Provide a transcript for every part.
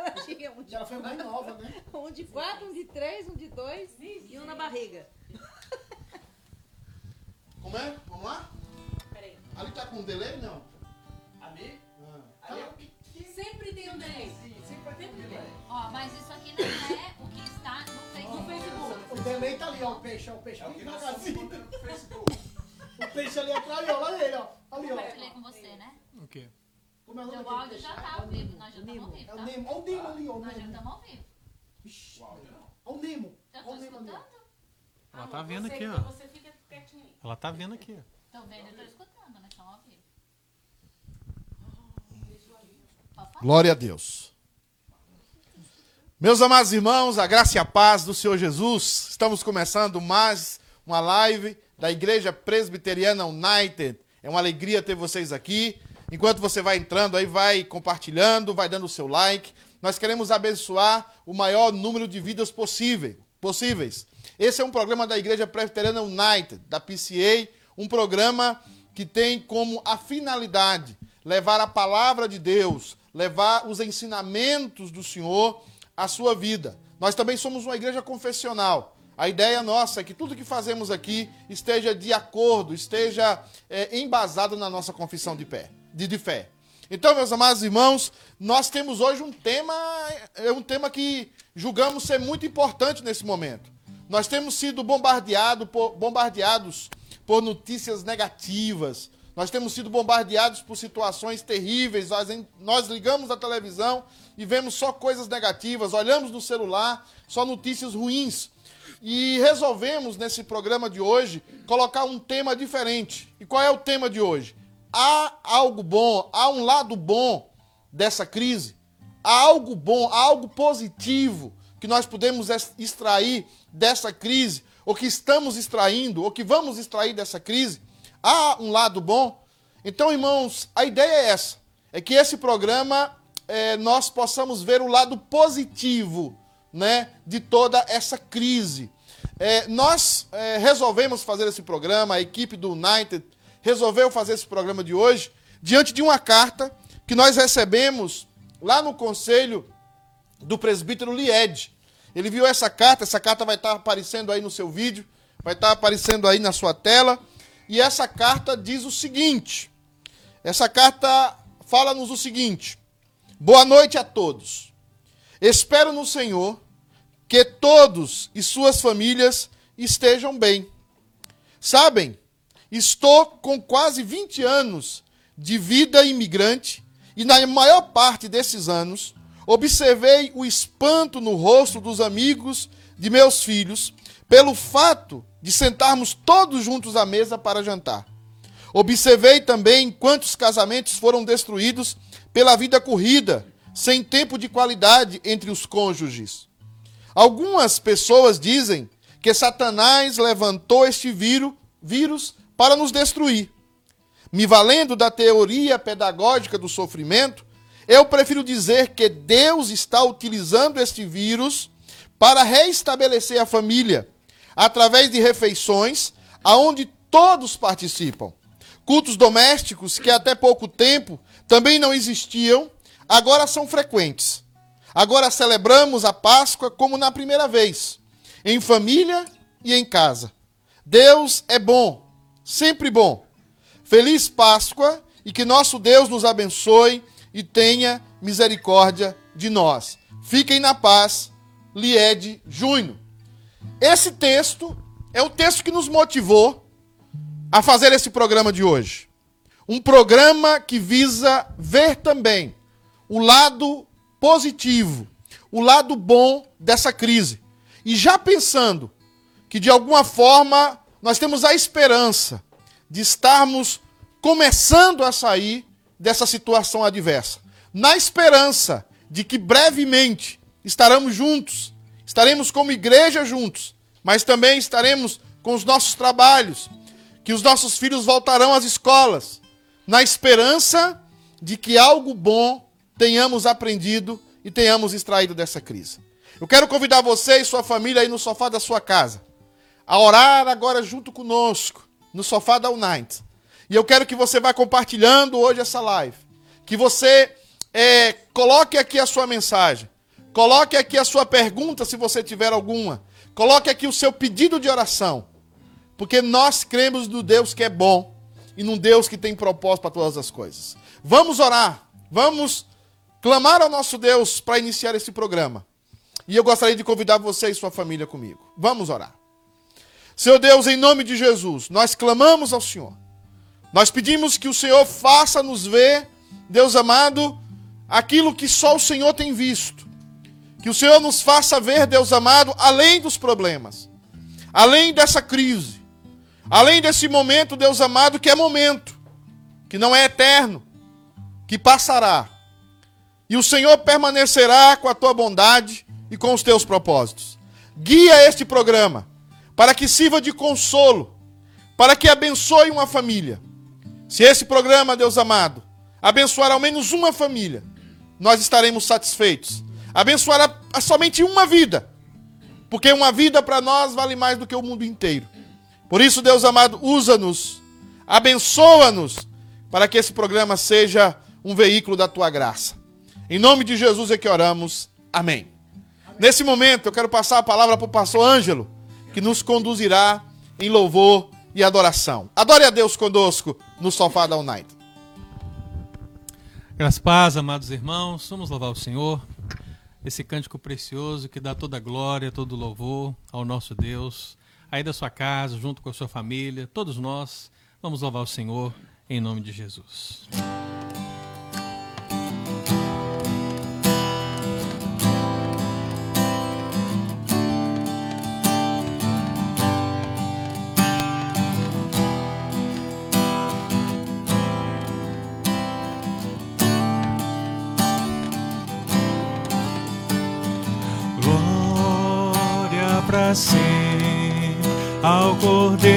Ela tinha um de, Ela foi mãe nova, né? um de quatro, um de três, um de dois e um na barriga. Como é? Vamos lá? Peraí. Ali tá com delay, não? Ali, Ah, ali é Sempre tem um delay. sempre vai ter um delay. Ó, mas isso aqui não é o que está no Facebook. Facebook. O delay tá ali, ó. O peixe, ó. O peixe É o que nós estamos no Facebook. O peixe ali atrás, ó. Olha ele, ó. Ali, ó. Compartilhei com você, né? O quê? Como é o nome Seu daquele áudio já Ah, tá é ao o vivo. Nós já estamos ao É o vivo, tá? Nemo. Olha o Nemo ali, ó. o Nós já estamos ao vivo. Vixe, O áudio não. Olha o Nemo. Eu Olha tô o escutando. Ela Amor, tá vendo aqui, então ó. Você fica quietinho aí. Ela tá vendo aqui, ó. Tô vendo, eu tô escutando, nós estamos ao vivo. Glória a Deus. Meus amados irmãos, a graça e a paz do Senhor Jesus. Estamos começando mais uma live da Igreja Presbiteriana United. É uma alegria ter vocês aqui. Enquanto você vai entrando aí, vai compartilhando, vai dando o seu like. Nós queremos abençoar o maior número de vidas possível, possíveis. Esse é um programa da Igreja Presbiteriana United, da PCA, um programa que tem como a finalidade levar a palavra de Deus, levar os ensinamentos do Senhor à sua vida. Nós também somos uma igreja confessional. A ideia nossa é que tudo que fazemos aqui esteja de acordo, esteja é, embasado na nossa confissão de, pé, de, de fé. Então, meus amados irmãos, nós temos hoje um tema, é um tema que julgamos ser muito importante nesse momento. Nós temos sido bombardeado por, bombardeados por notícias negativas. Nós temos sido bombardeados por situações terríveis. Nós, nós ligamos a televisão e vemos só coisas negativas. Olhamos no celular, só notícias ruins. E resolvemos, nesse programa de hoje, colocar um tema diferente. E qual é o tema de hoje? Há algo bom, há um lado bom dessa crise? Há algo bom, há algo positivo que nós podemos extrair dessa crise, ou que estamos extraindo, ou que vamos extrair dessa crise? Há um lado bom? Então, irmãos, a ideia é essa: é que esse programa é, nós possamos ver o lado positivo né, de toda essa crise. É, nós é, resolvemos fazer esse programa, a equipe do United resolveu fazer esse programa de hoje, diante de uma carta que nós recebemos lá no conselho do presbítero Lied. Ele viu essa carta, essa carta vai estar aparecendo aí no seu vídeo, vai estar aparecendo aí na sua tela. E essa carta diz o seguinte: essa carta fala-nos o seguinte: Boa noite a todos. Espero no Senhor que todos e suas famílias estejam bem. Sabem, estou com quase 20 anos de vida imigrante e na maior parte desses anos observei o espanto no rosto dos amigos de meus filhos pelo fato de sentarmos todos juntos à mesa para jantar. Observei também quantos casamentos foram destruídos pela vida corrida, sem tempo de qualidade entre os cônjuges. Algumas pessoas dizem que Satanás levantou este vírus, vírus para nos destruir. Me valendo da teoria pedagógica do sofrimento, eu prefiro dizer que Deus está utilizando este vírus para reestabelecer a família através de refeições aonde todos participam. Cultos domésticos que até pouco tempo também não existiam, agora são frequentes. Agora celebramos a Páscoa como na primeira vez, em família e em casa. Deus é bom, sempre bom. Feliz Páscoa e que nosso Deus nos abençoe e tenha misericórdia de nós. Fiquem na paz, Liede Júnior. Esse texto é o texto que nos motivou a fazer esse programa de hoje. Um programa que visa ver também o lado positivo, o lado bom dessa crise. E já pensando que de alguma forma nós temos a esperança de estarmos começando a sair dessa situação adversa. Na esperança de que brevemente estaremos juntos, estaremos como igreja juntos, mas também estaremos com os nossos trabalhos, que os nossos filhos voltarão às escolas, na esperança de que algo bom tenhamos aprendido e tenhamos extraído dessa crise. Eu quero convidar você e sua família aí no sofá da sua casa a orar agora junto conosco, no sofá da Unite. E eu quero que você vá compartilhando hoje essa live. Que você é, coloque aqui a sua mensagem. Coloque aqui a sua pergunta, se você tiver alguma. Coloque aqui o seu pedido de oração. Porque nós cremos no Deus que é bom e num Deus que tem propósito para todas as coisas. Vamos orar. Vamos clamar ao nosso Deus para iniciar esse programa. E eu gostaria de convidar você e sua família comigo. Vamos orar. Senhor Deus, em nome de Jesus, nós clamamos ao Senhor. Nós pedimos que o Senhor faça-nos ver, Deus amado, aquilo que só o Senhor tem visto. Que o Senhor nos faça ver, Deus amado, além dos problemas, além dessa crise, além desse momento, Deus amado, que é momento, que não é eterno, que passará. E o Senhor permanecerá com a tua bondade e com os teus propósitos. Guia este programa para que sirva de consolo, para que abençoe uma família. Se esse programa, Deus amado, abençoar ao menos uma família, nós estaremos satisfeitos. Abençoará somente uma vida, porque uma vida para nós vale mais do que o mundo inteiro. Por isso, Deus amado, usa-nos, abençoa-nos, para que esse programa seja um veículo da tua graça. Em nome de Jesus é que oramos. Amém. Nesse momento, eu quero passar a palavra para o pastor Ângelo, que nos conduzirá em louvor e adoração. Adore a Deus conosco no sofá da United. Graças paz, amados irmãos, vamos louvar o Senhor. Esse cântico precioso que dá toda a glória, todo o louvor ao nosso Deus. Aí da sua casa, junto com a sua família, todos nós, vamos louvar o Senhor em nome de Jesus. Para sempre ao Cordeiro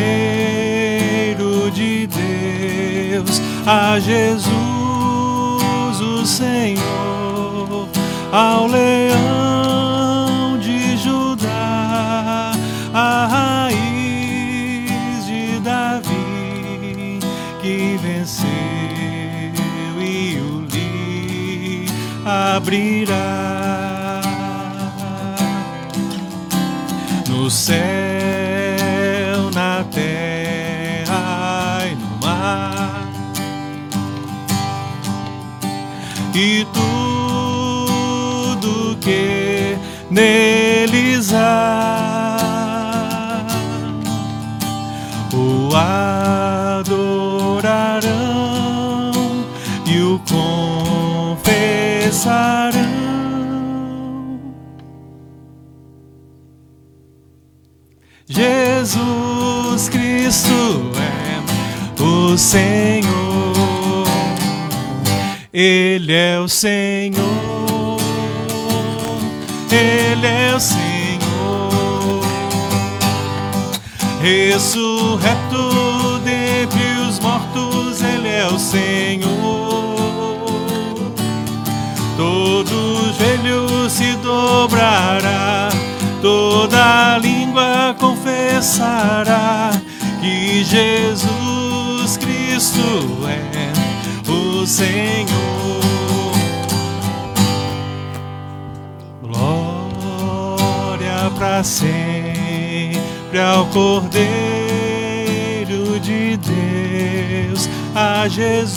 de Deus, a Jesus o Senhor, ao Leão de Judá, a raiz de Davi que venceu e o livro abrirá no céu, na terra e no mar, e tudo que neles há Senhor, Ele é o Senhor, Ele é o Senhor, ressurreto dentre os mortos, Ele é o Senhor. Todo joelho se dobrará, toda língua confessará que Jesus Cristo é o Senhor. Glória para sempre ao Cordeiro de Deus, a Jesus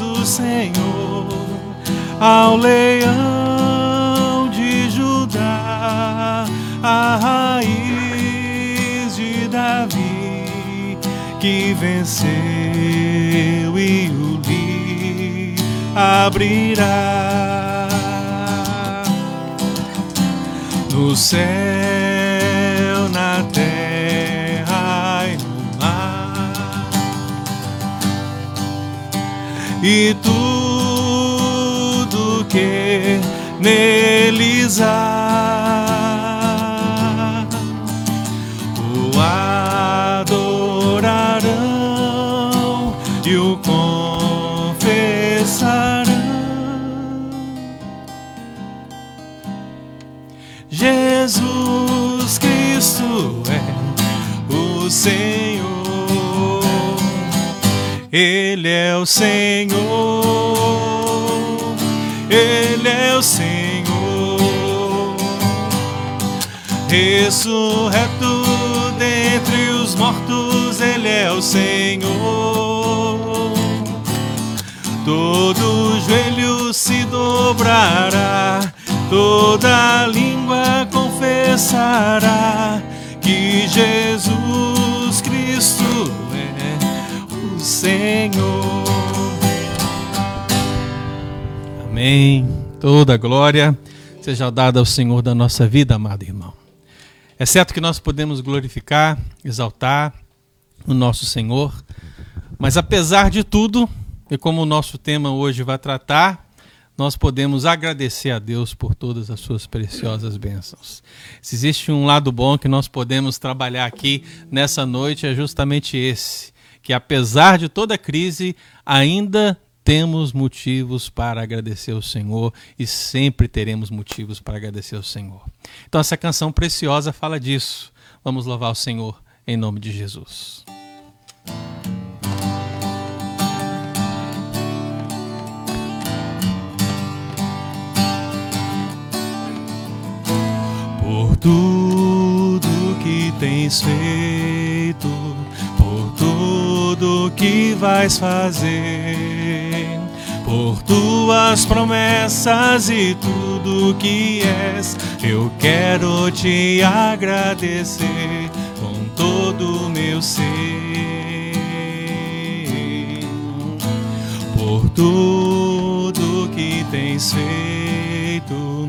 o Senhor, ao Leão de Judá, a raiz de Davi que venceu e o livro abrirá. No céu, na terra e no mar, e tudo que neles há, Senhor, Ele é o Senhor, Ele é o Senhor. Ressurreto dentre os mortos, Ele é o Senhor. Todo joelho se dobrará, toda língua confessará que Jesus Cristo é o Senhor. Amém. Toda glória seja dada ao Senhor da nossa vida, amado irmão. É certo que nós podemos glorificar, exaltar o nosso Senhor, mas apesar de tudo, e como o nosso tema hoje vai tratar, nós podemos agradecer a Deus por todas as suas preciosas bênçãos. Se existe um lado bom que nós podemos trabalhar aqui nessa noite, é justamente esse: que apesar de toda a crise, ainda temos motivos para agradecer ao Senhor e sempre teremos motivos para agradecer ao Senhor. Então, essa canção preciosa fala disso. Vamos louvar o Senhor em nome de Jesus. Por tudo que tens feito, por tudo que vais fazer, por tuas promessas e tudo que és, eu quero te agradecer com todo o meu ser. Por tudo que tens feito,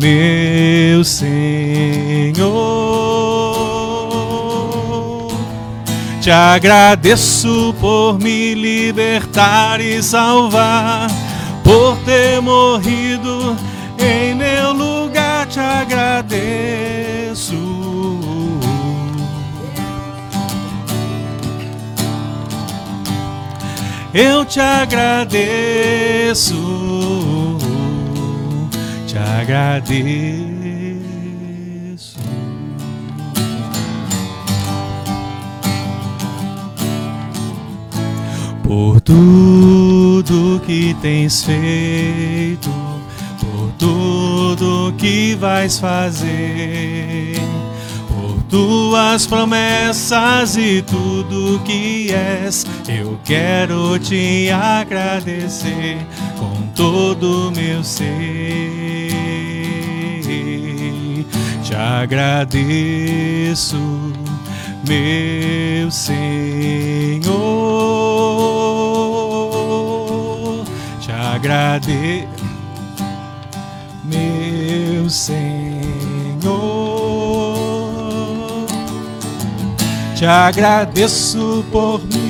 meu Senhor. Te agradeço por me libertar e salvar, por ter morrido em meu lugar. Te agradeço. Eu te agradeço, te agradeço. Por tudo que tens feito, por tudo que vais fazer, por tuas promessas e tudo que és, eu quero te agradecer com todo meu ser. Te agradeço, meu Senhor. Te agradeço, meu Senhor. Te agradeço por me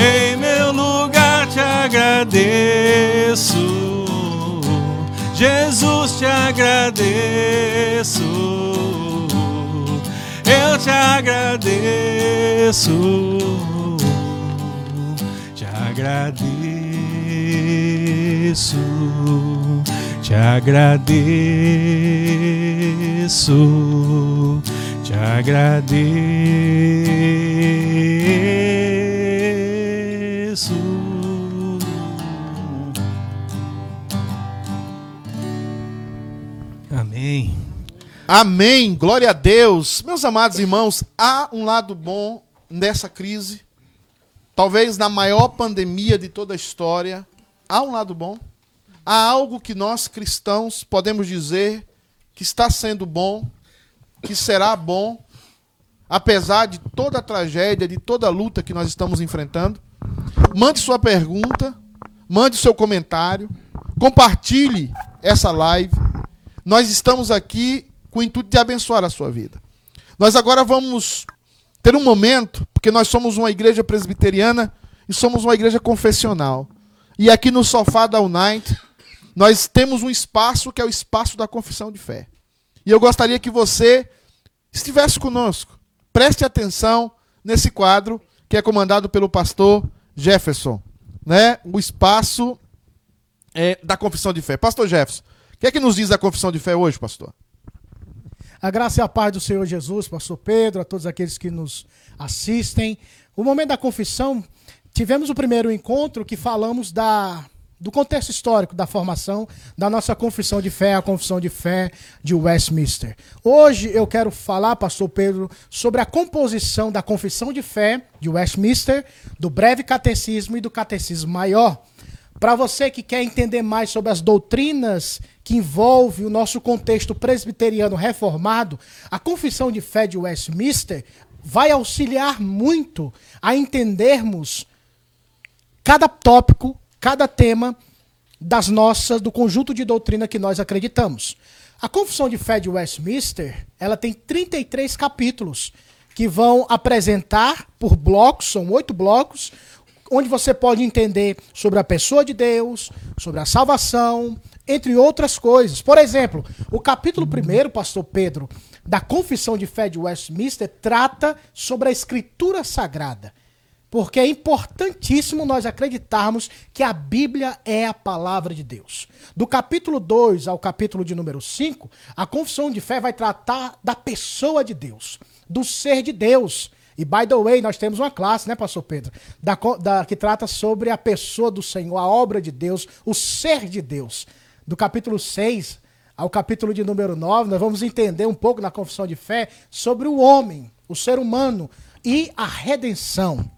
em meu lugar. Te agradeço, Jesus. Te agradeço, eu te agradeço, te agradeço te agradeço, te agradeço. Amém. Amém. Glória a Deus. Meus amados irmãos, há um lado bom nessa crise. talvez na maior pandemia de toda a história, há um lado bom. Há algo que nós cristãos podemos dizer que está sendo bom, que será bom, apesar de toda a tragédia, de toda a luta que nós estamos enfrentando. Mande sua pergunta, mande seu comentário, compartilhe essa live. Nós estamos aqui com o intuito de abençoar a sua vida. Nós agora vamos ter um momento, porque nós somos uma igreja presbiteriana e somos uma igreja confessional. E aqui no sofá da Unite, nós temos um espaço que é o espaço da confissão de fé. E eu gostaria que você estivesse conosco. Preste atenção nesse quadro que é comandado pelo pastor Jefferson, né? O espaço é, da confissão de fé. Pastor Jefferson, o que é que nos diz a confissão de fé hoje, pastor? A graça e a paz do Senhor Jesus, pastor Pedro, a todos aqueles que nos assistem. O momento da confissão, tivemos o primeiro encontro que falamos da do contexto histórico da formação da nossa confissão de fé, a confissão de fé de Westminster. Hoje eu quero falar, pastor Pedro, sobre a composição da confissão de fé de Westminster, do breve catecismo e do catecismo maior. Para você que quer entender mais sobre as doutrinas que envolvem o nosso contexto presbiteriano reformado, a confissão de fé de Westminster vai auxiliar muito a entendermos cada tópico, cada tema das nossas do conjunto de doutrina que nós acreditamos. A Confissão de Fé de Westminster, ela tem 33 capítulos que vão apresentar por blocos, são oito blocos, onde você pode entender sobre a pessoa de Deus, sobre a salvação, entre outras coisas. Por exemplo, o capítulo 1, pastor Pedro, da Confissão de Fé de Westminster trata sobre a escritura sagrada. Porque é importantíssimo nós acreditarmos que a Bíblia é a palavra de Deus. Do capítulo 2 ao capítulo de número 5, a confissão de fé vai tratar da pessoa de Deus, do ser de Deus. E, by the way, nós temos uma classe, né, pastor Pedro? Da, da, que trata sobre a pessoa do Senhor, a obra de Deus, o ser de Deus. Do capítulo 6 ao capítulo de número 9, nós vamos entender um pouco na confissão de fé sobre o homem, o ser humano e a redenção.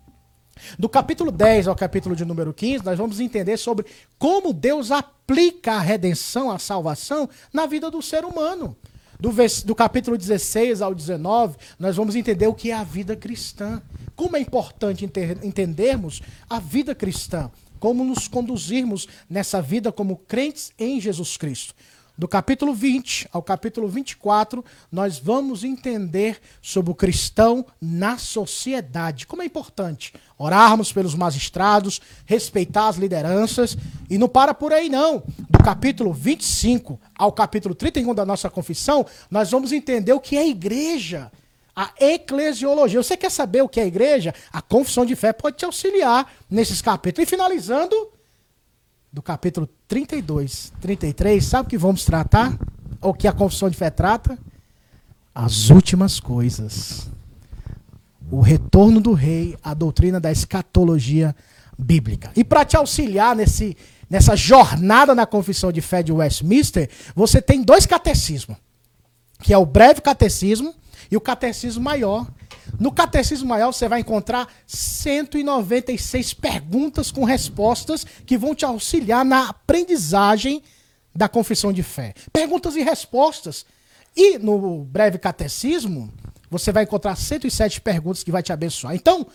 Do capítulo 10 ao capítulo de número 15, nós vamos entender sobre como Deus aplica a redenção, a salvação, na vida do ser humano. Do, do capítulo 16 ao 19, nós vamos entender o que é a vida cristã. Como é importante entendermos a vida cristã. Como nos conduzirmos nessa vida como crentes em Jesus Cristo. Do capítulo 20 ao capítulo 24, nós vamos entender sobre o cristão na sociedade. Como é importante orarmos pelos magistrados, respeitar as lideranças e não para por aí não. Do capítulo 25 ao capítulo 31 da nossa confissão, nós vamos entender o que é igreja. A eclesiologia. Você quer saber o que é igreja? A confissão de fé pode te auxiliar nesses capítulos. E finalizando, do capítulo 32, 33, sabe o que vamos tratar? O que a confissão de fé trata? As últimas coisas. O retorno do rei, a doutrina da escatologia bíblica. E para te auxiliar nesse, nessa jornada na confissão de fé de Westminster, você tem dois catecismos, que é o breve catecismo e o catecismo maior, no Catecismo Maior você vai encontrar 196 perguntas com respostas que vão te auxiliar na aprendizagem da confissão de fé. Perguntas e respostas. E no breve catecismo, você vai encontrar 107 perguntas que vai te abençoar. Então,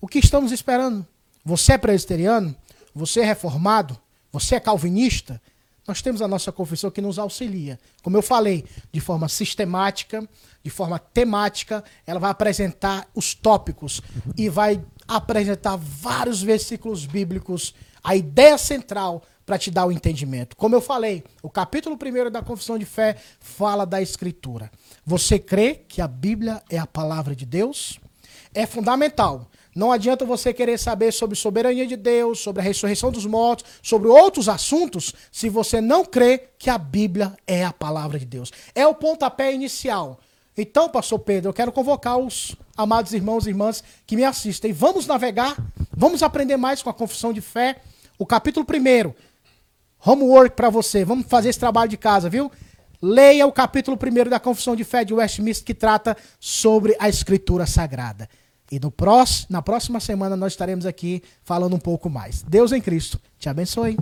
o que estamos esperando? Você é presbiteriano? Você é reformado? Você é calvinista? Nós temos a nossa confissão que nos auxilia. Como eu falei, de forma sistemática, de forma temática, ela vai apresentar os tópicos e vai apresentar vários versículos bíblicos, a ideia central para te dar o entendimento. Como eu falei, o capítulo 1 da Confissão de Fé fala da Escritura. Você crê que a Bíblia é a palavra de Deus? É fundamental. Não adianta você querer saber sobre soberania de Deus, sobre a ressurreição dos mortos, sobre outros assuntos, se você não crê que a Bíblia é a palavra de Deus. É o pontapé inicial. Então, pastor Pedro, eu quero convocar os amados irmãos e irmãs que me assistem. Vamos navegar, vamos aprender mais com a confissão de fé. O capítulo 1, homework para você. Vamos fazer esse trabalho de casa, viu? Leia o capítulo 1 da confissão de fé de Westminster que trata sobre a escritura sagrada. E no na próxima semana nós estaremos aqui falando um pouco mais. Deus em Cristo. Te abençoe.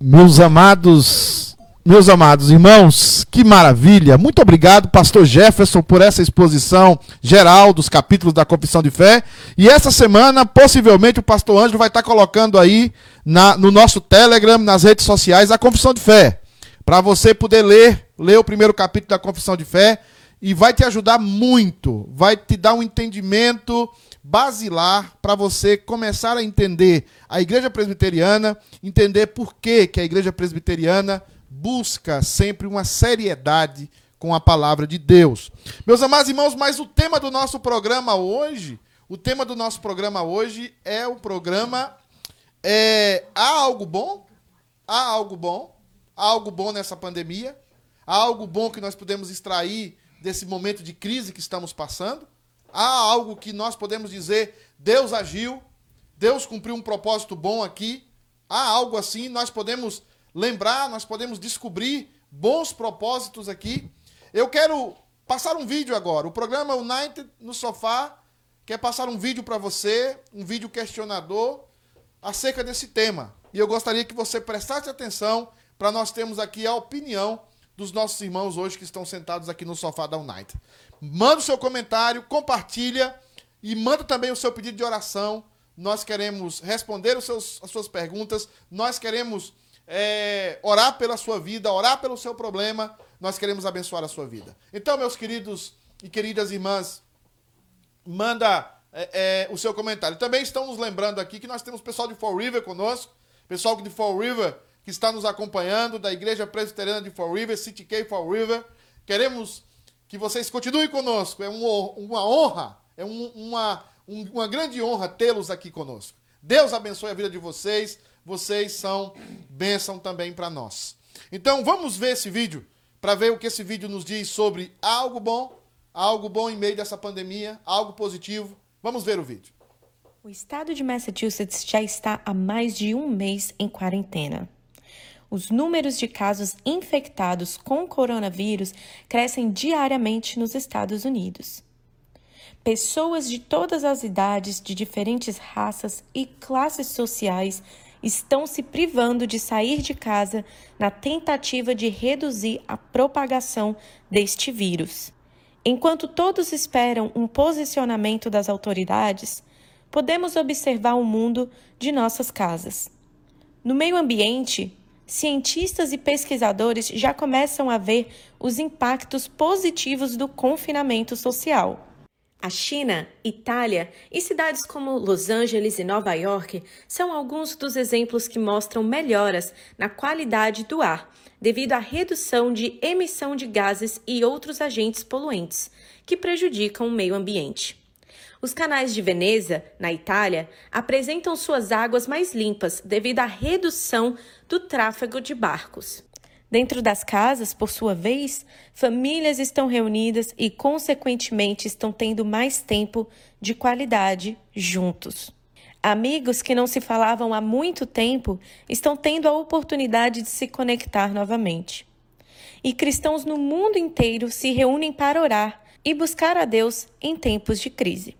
Meus amados, meus amados irmãos, que maravilha! Muito obrigado, pastor Jefferson, por essa exposição geral dos capítulos da Confissão de Fé. E essa semana, possivelmente, o pastor Ângelo vai estar colocando aí na- no nosso Telegram, nas redes sociais, a Confissão de Fé. Para você poder ler, ler o primeiro capítulo da Confissão de Fé. E vai te ajudar muito, vai te dar um entendimento basilar para você começar a entender a igreja presbiteriana, entender por que, que a igreja presbiteriana busca sempre uma seriedade com a palavra de Deus. Meus amados irmãos, mas o tema do nosso programa hoje, o tema do nosso programa hoje é o programa é, Há algo bom? Há algo bom? Há algo bom nessa pandemia? Há algo bom que nós podemos extrair desse momento de crise que estamos passando? Há algo que nós podemos dizer, Deus agiu, Deus cumpriu um propósito bom aqui? Há algo assim, nós podemos lembrar, nós podemos descobrir bons propósitos aqui? Eu quero passar um vídeo agora. O programa United no Sofá quer passar um vídeo para você, um vídeo questionador acerca desse tema. E eu gostaria que você prestasse atenção para nós termos aqui a opinião dos nossos irmãos hoje que estão sentados aqui no sofá da United. Manda o seu comentário, compartilha e manda também o seu pedido de oração. Nós queremos responder seus, as suas perguntas, nós queremos é, orar pela sua vida, orar pelo seu problema, nós queremos abençoar a sua vida. Então, meus queridos e queridas irmãs, manda é, é, o seu comentário. Também estão nos lembrando aqui que nós temos pessoal de Fall River conosco, pessoal de Fall River que está nos acompanhando, da Igreja Presbiteriana de Fall River, City K Fall River. Queremos que vocês continuem conosco. É um- uma honra, é um- uma, um- uma grande honra tê-los aqui conosco. Deus abençoe a vida de vocês. Vocês são bênção também para nós. Então vamos ver esse vídeo para ver o que esse vídeo nos diz sobre algo bom, algo bom em meio dessa pandemia, algo positivo. Vamos ver o vídeo. O estado de Massachusetts já está há mais de um mês em quarentena. Os números de casos infectados com coronavírus crescem diariamente nos Estados Unidos. Pessoas de todas as idades, de diferentes raças e classes sociais estão se privando de sair de casa na tentativa de reduzir a propagação deste vírus. Enquanto todos esperam um posicionamento das autoridades, podemos observar o mundo de nossas casas. No meio ambiente, cientistas e pesquisadores já começam a ver os impactos positivos do confinamento social. A China, Itália e cidades como Los Angeles e Nova York são alguns dos exemplos que mostram melhoras na qualidade do ar devido à redução de emissão de gases e outros agentes poluentes que prejudicam o meio ambiente. Os canais de Veneza, na Itália, apresentam suas águas mais limpas devido à redução do tráfego de barcos. Dentro das casas, por sua vez, famílias estão reunidas e, consequentemente, estão tendo mais tempo de qualidade juntos. Amigos que não se falavam há muito tempo estão tendo a oportunidade de se conectar novamente. E cristãos no mundo inteiro se reúnem para orar e buscar a Deus em tempos de crise.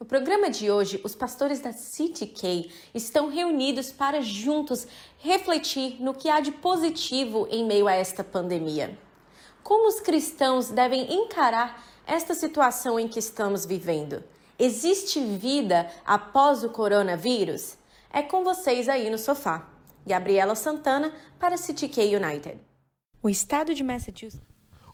No programa de hoje, os pastores da City K estão reunidos para juntos refletir no que há de positivo em meio a esta pandemia. Como os cristãos devem encarar esta situação em que estamos vivendo? Existe vida após o coronavírus? É com vocês aí no sofá. Gabriela Santana para City K United. O estado de Massachusetts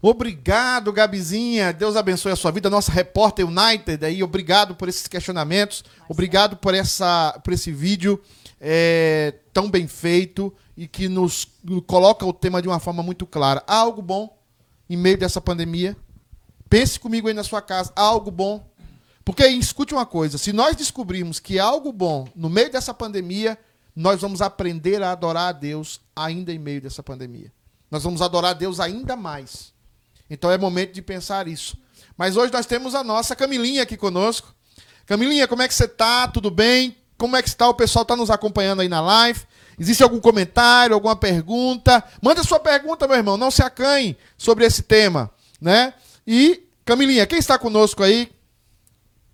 Obrigado, Gabizinha. Deus abençoe a sua vida. Nossa repórter United aí, obrigado por esses questionamentos. Obrigado por, essa, por esse vídeo é, tão bem feito e que nos coloca o tema de uma forma muito clara. Há algo bom em meio dessa pandemia? Pense comigo aí na sua casa. Há algo bom? Porque escute uma coisa: se nós descobrirmos que há algo bom no meio dessa pandemia, nós vamos aprender a adorar a Deus ainda em meio dessa pandemia. Nós vamos adorar a Deus ainda mais. Então é momento de pensar isso. Mas hoje nós temos a nossa Camilinha aqui conosco. Camilinha, como é que você tá? Tudo bem? Como é que está? O pessoal está nos acompanhando aí na live. Existe algum comentário, alguma pergunta? Manda sua pergunta, meu irmão. Não se acanhe sobre esse tema, né? E Camilinha, quem está conosco aí?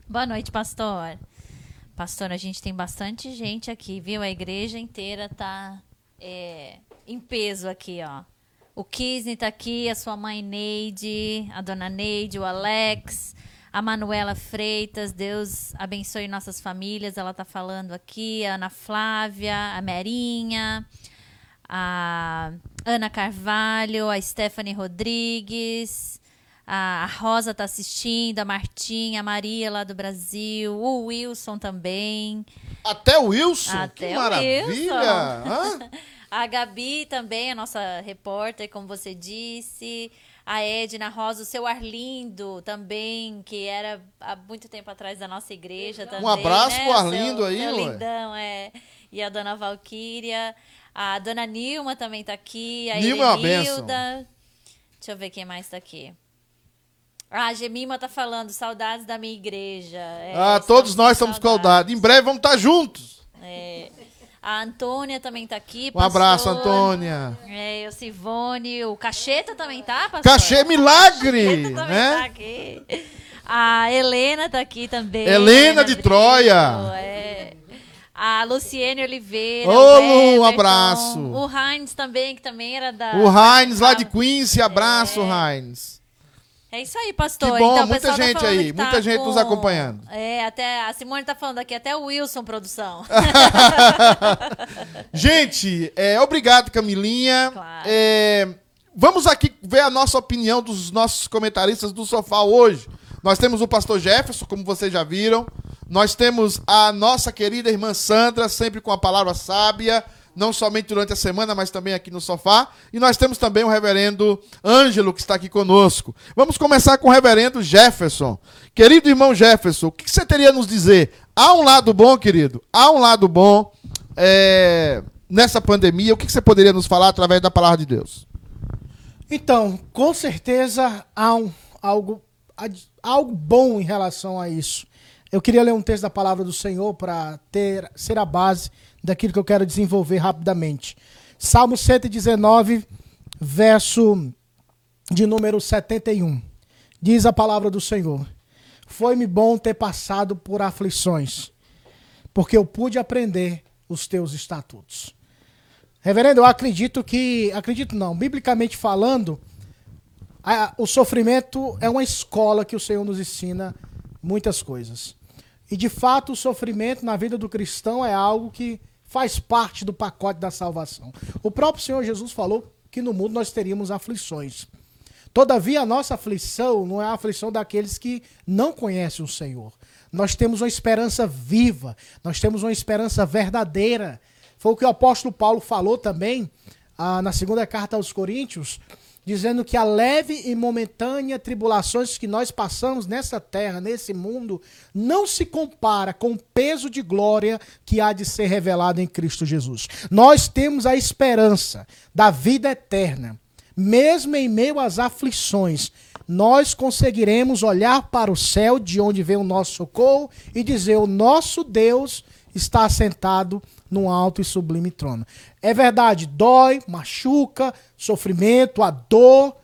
Boa noite, pastor. Pastor, a gente tem bastante gente aqui, viu? A igreja inteira tá é, em peso aqui, ó. O Kisney tá aqui, a sua mãe Neide, a dona Neide, o Alex, a Manuela Freitas, Deus abençoe nossas famílias, ela tá falando aqui, a Ana Flávia, a Merinha, a Ana Carvalho, a Stephanie Rodrigues, a Rosa tá assistindo, a Martinha, a Maria lá do Brasil, o Wilson também. Até o Wilson? Até que maravilha! Wilson. A Gabi também, a nossa repórter, como você disse. A Edna Rosa, o seu Arlindo também, que era há muito tempo atrás da nossa igreja também. Um abraço né? pro Arlindo seu- aí, seu lindão, é. E a dona Valquíria. A dona Nilma também tá aqui. A Nilma é uma. Deixa eu ver quem mais tá aqui. Ah, a Gemima tá falando, saudades da minha igreja. É, Ah, todos nós estamos com saudade. Em breve vamos estar juntos. É. A Antônia também tá aqui. Um abraço. Antônia. É, o Sivone, o Cacheta também tá, pastor? Cachê Milagre, Cacheta também tá né? aqui. A Helena tá aqui também. Helena de Brito, Troia. É. A Luciene Oliveira. Ô, o Lu, um abraço. O Heinz também, que também era da... O Heinz lá de Quincy, abraço, É. Heinz. É isso aí, pastor. Que bom, então, muita tá gente falando aí, tá muita gente com- nos acompanhando. É, até a Simone tá falando aqui, até o Wilson Produção. Gente, é, obrigado, Camilinha. Claro. É, vamos aqui ver a nossa opinião dos nossos comentaristas do sofá hoje. Nós temos o pastor Jefferson, como vocês já viram. Nós temos a nossa querida irmã Sandra, sempre com a palavra sábia, não somente durante a semana, mas também aqui no sofá. E nós temos também o reverendo Ângelo, que está aqui conosco. Vamos começar com o reverendo Jefferson. Querido irmão Jefferson, o que você teria a nos dizer? Há um lado bom, querido? Há um lado bom é, nessa pandemia? O que você poderia nos falar através da palavra de Deus? Então, com certeza há um, algo, algo bom em relação a isso. Eu queria ler um texto da palavra do Senhor para ter ser a base daquilo que eu quero desenvolver rapidamente. Salmo 119, verso de número 71. Diz a palavra do Senhor: Foi-me bom ter passado por aflições, porque eu pude aprender os teus estatutos. Reverendo, eu acredito que. Acredito não, biblicamente falando, a- o sofrimento é uma escola que o Senhor nos ensina muitas coisas. E de fato, o sofrimento na vida do cristão é algo que faz parte do pacote da salvação. O próprio Senhor Jesus falou que no mundo nós teríamos aflições. Todavia, a nossa aflição não é a aflição daqueles que não conhecem o Senhor. Nós temos uma esperança viva, nós temos uma esperança verdadeira. Foi o que o apóstolo Paulo falou também ah, na segunda carta aos Coríntios, dizendo que a leve e momentânea tribulações que nós passamos nessa terra, nesse mundo, não se compara com o peso de glória que há de ser revelado em Cristo Jesus. Nós temos a esperança da vida eterna. Mesmo em meio às aflições, nós conseguiremos olhar para o céu de onde vem o nosso socorro e dizer: O nosso Deus está assentado num alto e sublime trono. É verdade, dói, machuca, sofrimento, a dor,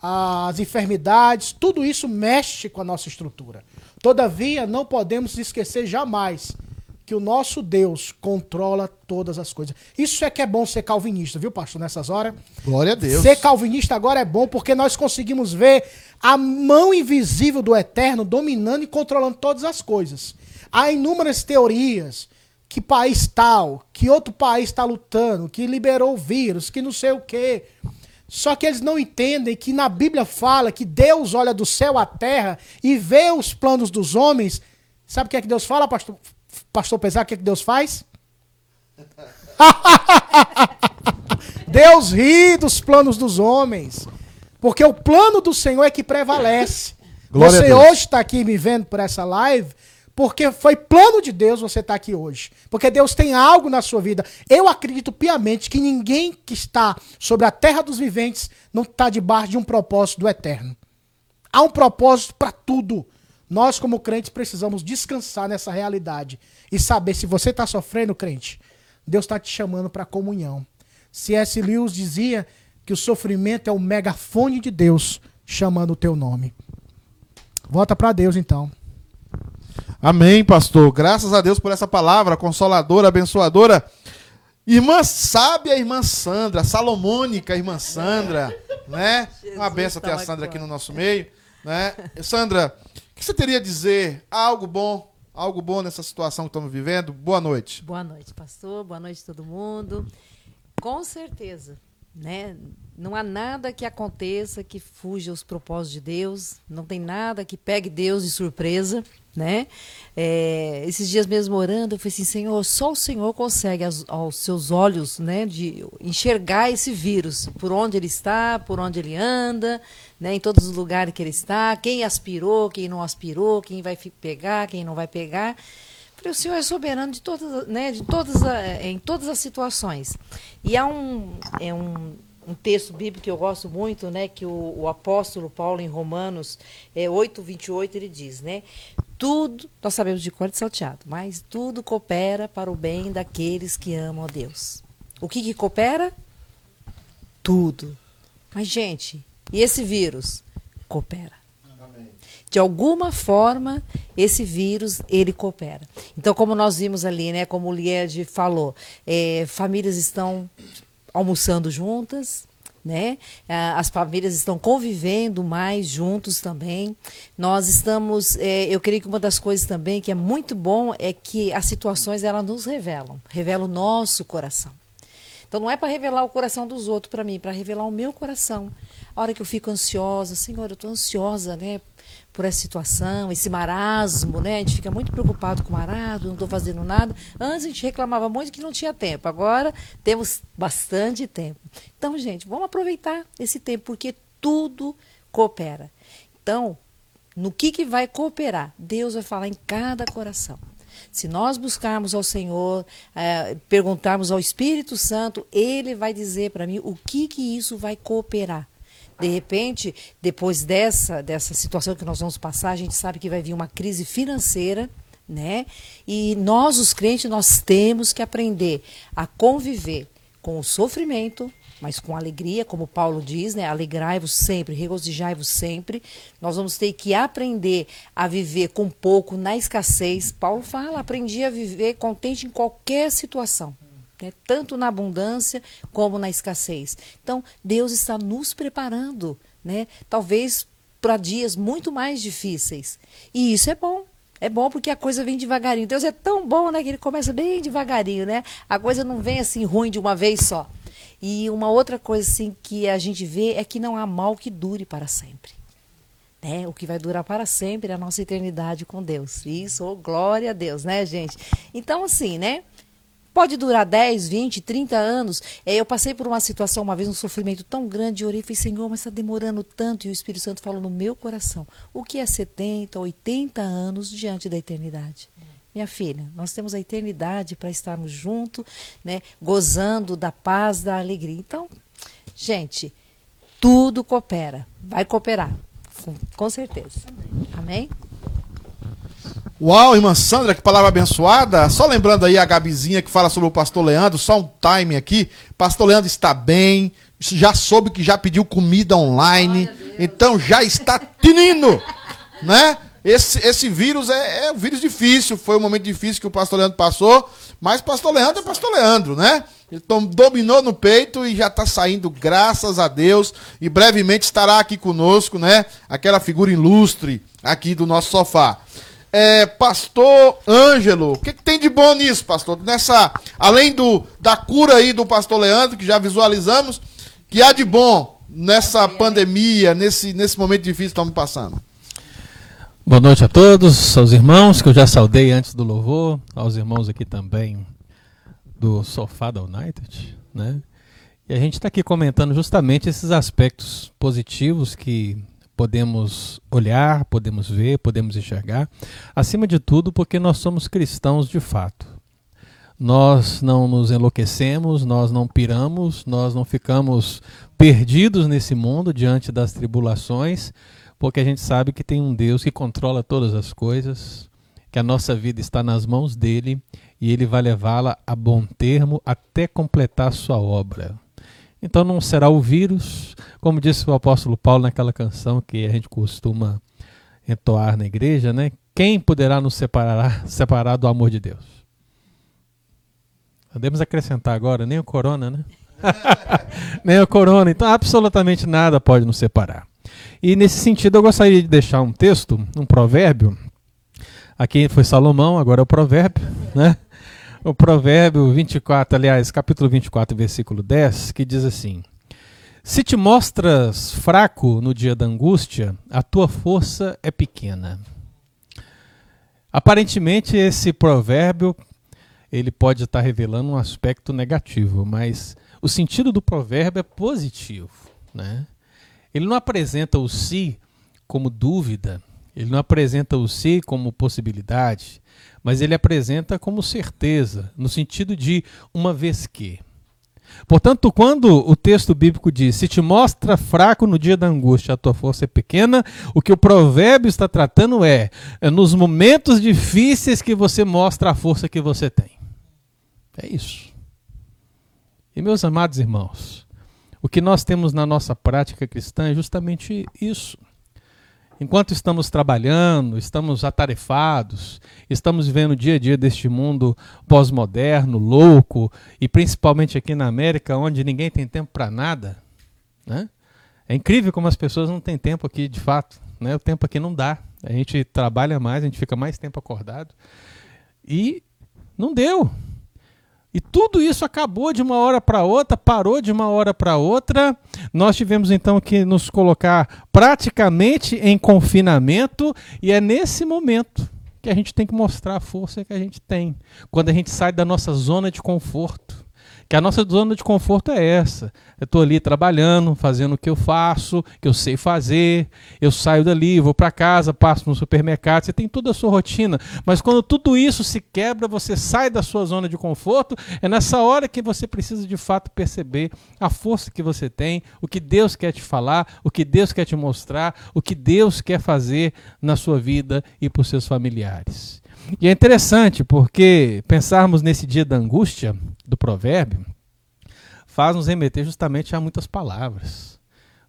as enfermidades, tudo isso mexe com a nossa estrutura. Todavia, não podemos esquecer jamais que o nosso Deus controla todas as coisas. Isso é que é bom ser calvinista, viu, pastor, nessas horas? Glória a Deus. Ser calvinista agora é bom porque nós conseguimos ver a mão invisível do eterno dominando e controlando todas as coisas. Há inúmeras teorias que país tal, que outro país está lutando, que liberou o vírus, que não sei o quê. Só que eles não entendem que na Bíblia fala que Deus olha do céu à terra e vê os planos dos homens. Sabe o que é que Deus fala, pastor? Pastor Pesar, o que é que Deus faz? Deus ri dos planos dos homens. Porque o plano do Senhor é que prevalece. Glória você hoje está aqui me vendo por essa live porque foi plano de Deus você estar aqui hoje. Porque Deus tem algo na sua vida. Eu acredito piamente que ninguém que está sobre a terra dos viventes não está debaixo de um propósito do eterno. Há um propósito para tudo. Nós, como crentes, precisamos descansar nessa realidade e saber se você está sofrendo, crente, Deus está te chamando para comunhão. C.S. Lewis dizia que o sofrimento é o megafone de Deus chamando o teu nome. Volta para Deus, então. Amém, pastor. Graças a Deus por essa palavra consoladora, abençoadora. Irmã sábia, irmã Sandra, Salomônica, irmã Sandra, né? Uma benção ter a Sandra aqui no nosso meio, né? Sandra, o que você teria a dizer? Algo bom, algo bom nessa situação que estamos vivendo? Boa noite. Boa noite, pastor. Boa noite, todo mundo. Com certeza, né? Não há nada que aconteça que fuja aos propósitos de Deus. Não tem nada que pegue Deus de surpresa, né? É, esses dias mesmo orando, eu falei assim, Senhor, só o Senhor consegue aos, aos seus olhos, né, de enxergar esse vírus, por onde ele está, por onde ele anda, né, em todos os lugares que ele está, quem aspirou, quem não aspirou, quem vai pegar, quem não vai pegar. Falei, o Senhor é soberano de todas, né, de todas, a- em todas as situações. E há um, é um, um texto bíblico que eu gosto muito, né, que o, o apóstolo Paulo, em Romanos é, 8, 28, ele diz, né, tudo, nós sabemos de cor de salteado, mas tudo coopera para o bem daqueles que amam a Deus. O que, que coopera? Tudo. Mas, gente, e esse vírus? Coopera. De alguma forma, esse vírus, ele coopera. Então, como nós vimos ali, né, como o Lied falou, eh, famílias estão almoçando juntas, né? Ah, As famílias estão convivendo mais juntos também. Nós estamos, eh, eu creio que uma das coisas também que é muito bom é que as situações elas nos revelam, revelam o nosso coração. Então não é para revelar o coração dos outros para mim, para revelar o meu coração. A hora que eu fico ansiosa, Senhor, eu estou ansiosa, né? Por essa situação, esse marasmo, né? A gente fica muito preocupado com o marasmo, não estou fazendo nada. Antes a gente reclamava muito que não tinha tempo. Agora temos bastante tempo. Então, gente, vamos aproveitar esse tempo, porque tudo coopera. Então, no que, que vai cooperar? Deus vai falar em cada coração. Se nós buscarmos ao Senhor, eh, perguntarmos ao Espírito Santo, Ele vai dizer para mim o que, que isso vai cooperar. De repente, depois dessa, dessa situação que nós vamos passar, a gente sabe que vai vir uma crise financeira, né? E nós, os crentes, nós temos que aprender a conviver com o sofrimento, mas com alegria, como Paulo diz, né? Alegrai-vos sempre, regozijai-vos sempre. Nós vamos ter que aprender a viver com pouco na escassez. Paulo fala, aprendi a viver contente em qualquer situação. Né? Tanto na abundância como na escassez. Então, Deus está nos preparando, né? talvez para dias muito mais difíceis. E isso é bom. É bom porque a coisa vem devagarinho. Deus é tão bom, né, que ele começa bem devagarinho, né? A coisa não vem assim ruim de uma vez só. E uma outra coisa assim que a gente vê é que não há mal que dure para sempre. Né? O que vai durar para sempre é a nossa eternidade com Deus. Isso, oh, glória a Deus, né, gente? Então, assim, né? Pode durar 10, 20, 30 anos. É, eu passei por uma situação, uma vez, um sofrimento tão grande, eu orei e falei, Senhor, mas está demorando tanto. E o Espírito Santo falou no meu coração: o que é 70, 80 anos diante da eternidade? Minha filha, nós temos a eternidade para estarmos juntos, né, gozando da paz, da alegria. Então, gente, tudo coopera, vai cooperar, com, com certeza. Amém? Uau, irmã Sandra, que palavra abençoada. Só lembrando aí a Gabizinha que fala sobre o pastor Leandro, só um time aqui. Pastor Leandro está bem, já soube que já pediu comida online, então já está tinindo, né? Esse, esse vírus é, é um vírus difícil, foi um momento difícil que o pastor Leandro passou, mas pastor Leandro é pastor Leandro, né? Ele tom- dominou no peito e já está saindo, graças a Deus, e brevemente estará aqui conosco, né? Aquela figura ilustre aqui do nosso sofá. É, pastor Ângelo, o que, que tem de bom nisso, pastor? Nessa, além do, da cura aí do pastor Leandro, que já visualizamos, que há de bom nessa pandemia, nesse, nesse momento difícil que estamos passando? Boa noite a todos, aos irmãos que eu já saudei antes do louvor, aos irmãos aqui também do Sofá da United, né? E a gente está aqui comentando justamente esses aspectos positivos que podemos olhar, podemos ver, podemos enxergar, acima de tudo porque nós somos cristãos de fato. Nós não nos enlouquecemos, nós não piramos, nós não ficamos perdidos nesse mundo diante das tribulações, porque a gente sabe que tem um Deus que controla todas as coisas, que a nossa vida está nas mãos dele e ele vai levá-la a bom termo até completar sua obra. Então não será o vírus, como disse o apóstolo Paulo naquela canção que a gente costuma entoar na igreja, né? Quem poderá nos separar, separar do amor de Deus? Podemos acrescentar agora, nem o corona, né? nem o corona. Então, absolutamente nada pode nos separar. E nesse sentido, eu gostaria de deixar um texto, um provérbio. Aqui foi Salomão, agora é o provérbio, né? O provérbio 24, aliás, capítulo 24, versículo 10, que diz assim: Se te mostras fraco no dia da angústia, a tua força é pequena. Aparentemente, esse provérbio ele pode estar revelando um aspecto negativo, mas o sentido do provérbio é positivo. Né? Ele não apresenta o si como dúvida, ele não apresenta o si como possibilidade, mas ele apresenta como certeza, no sentido de uma vez que. Portanto, quando o texto bíblico diz: Se te mostra fraco no dia da angústia, a tua força é pequena, o que o provérbio está tratando é, é nos momentos difíceis que você mostra a força que você tem. É isso. E meus amados irmãos, o que nós temos na nossa prática cristã é justamente isso. Enquanto estamos trabalhando, estamos atarefados, estamos vivendo o dia a dia deste mundo pós-moderno, louco, e principalmente aqui na América, onde ninguém tem tempo para nada. Né? É incrível como as pessoas não têm tempo aqui, de fato. Né? O tempo aqui não dá. A gente trabalha mais, a gente fica mais tempo acordado. E não deu. E tudo isso acabou de uma hora para outra, parou de uma hora para outra. Nós tivemos então que nos colocar praticamente em confinamento, e é nesse momento que a gente tem que mostrar a força que a gente tem. Quando a gente sai da nossa zona de conforto. Que a nossa zona de conforto é essa. Eu estou ali trabalhando, fazendo o que eu faço, que eu sei fazer. Eu saio dali, vou para casa, passo no supermercado. Você tem toda a sua rotina. Mas quando tudo isso se quebra, você sai da sua zona de conforto. É nessa hora que você precisa de fato perceber a força que você tem, o que Deus quer te falar, o que Deus quer te mostrar, o que Deus quer fazer na sua vida e para os seus familiares. E é interessante porque pensarmos nesse dia da angústia do provérbio faz nos remeter justamente a muitas palavras.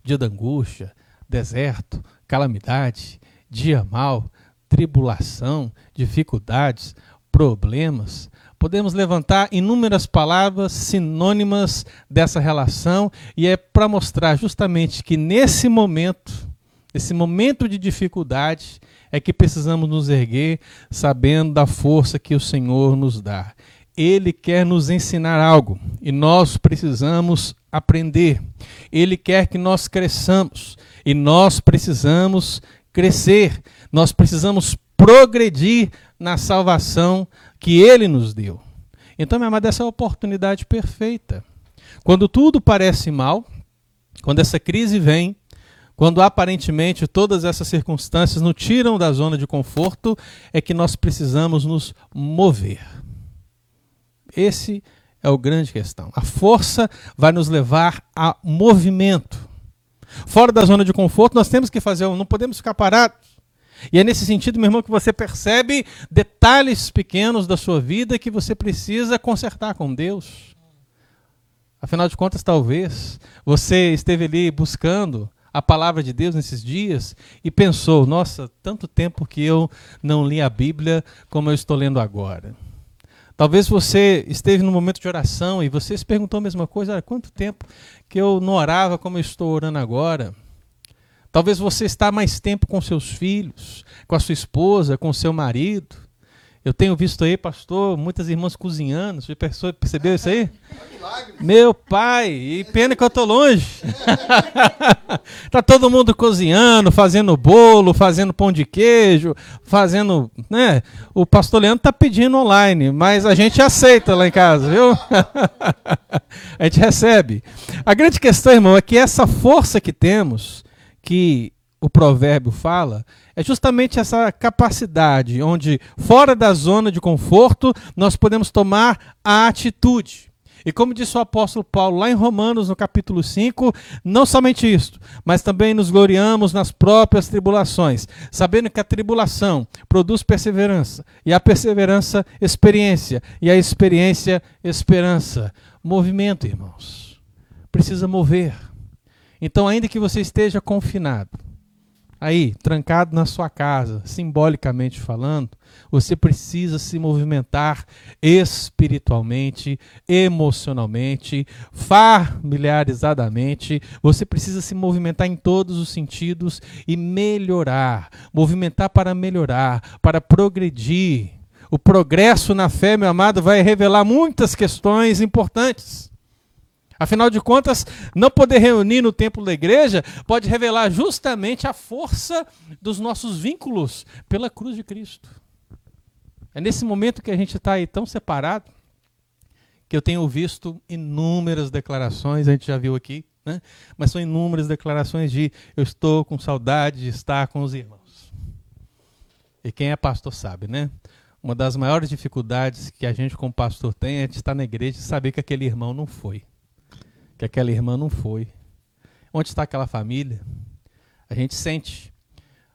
Dia da angústia, deserto, calamidade, dia mau, tribulação, dificuldades, problemas. Podemos levantar inúmeras palavras sinônimas dessa relação e é para mostrar justamente que nesse momento, nesse momento de dificuldade, é que precisamos nos erguer sabendo da força que o Senhor nos dá. Ele quer nos ensinar algo e nós precisamos aprender. Ele quer que nós cresçamos e nós precisamos crescer. Nós precisamos progredir na salvação que ele nos deu. Então, minha amada, essa é a oportunidade perfeita. Quando tudo parece mal, quando essa crise vem, quando aparentemente todas essas circunstâncias nos tiram da zona de conforto, é que nós precisamos nos mover. Esse é o grande questão. A força vai nos levar a movimento. Fora da zona de conforto, nós temos que fazer, não podemos ficar parados. E é nesse sentido, meu irmão, que você percebe detalhes pequenos da sua vida que você precisa consertar com Deus. Afinal de contas, talvez você esteve ali buscando a palavra de Deus nesses dias e pensou: nossa, tanto tempo que eu não li a Bíblia como eu estou lendo agora. Talvez você esteve num momento de oração e você se perguntou a mesma coisa: há quanto tempo que eu não orava como eu estou orando agora? Talvez você está mais tempo com seus filhos, com a sua esposa, com seu marido. Eu tenho visto aí, pastor, muitas irmãs cozinhando. Você percebeu isso aí? Meu pai, e pena que eu tô longe. tá todo mundo cozinhando, fazendo bolo, fazendo pão de queijo, fazendo, né? O pastor Leandro tá pedindo online, mas a gente aceita lá em casa, viu? a gente recebe. A grande questão, irmão, é que essa força que temos, que o provérbio fala, é justamente essa capacidade onde, fora da zona de conforto, nós podemos tomar a atitude. E como disse o apóstolo Paulo lá em Romanos, no capítulo 5, não somente isto, mas também nos gloriamos nas próprias tribulações, sabendo que a tribulação produz perseverança, e a perseverança, experiência, e a experiência, esperança. Movimento, irmãos. Precisa mover. Então, ainda que você esteja confinado, aí, trancado na sua casa, simbolicamente falando, você precisa se movimentar espiritualmente, emocionalmente, familiarizadamente. Você precisa se movimentar em todos os sentidos e melhorar. Movimentar para melhorar, para progredir. O progresso na fé, meu amado, vai revelar muitas questões importantes. Afinal de contas, não poder reunir no templo da igreja pode revelar justamente a força dos nossos vínculos pela cruz de Cristo. É nesse momento que a gente está aí tão separado que eu tenho visto inúmeras declarações, a gente já viu aqui, né? mas são inúmeras declarações de eu estou com saudade de estar com os irmãos. E quem é pastor sabe, né? Uma das maiores dificuldades que a gente como pastor tem é de estar na igreja e saber que aquele irmão não foi que aquela irmã não foi. Onde está aquela família? A gente sente.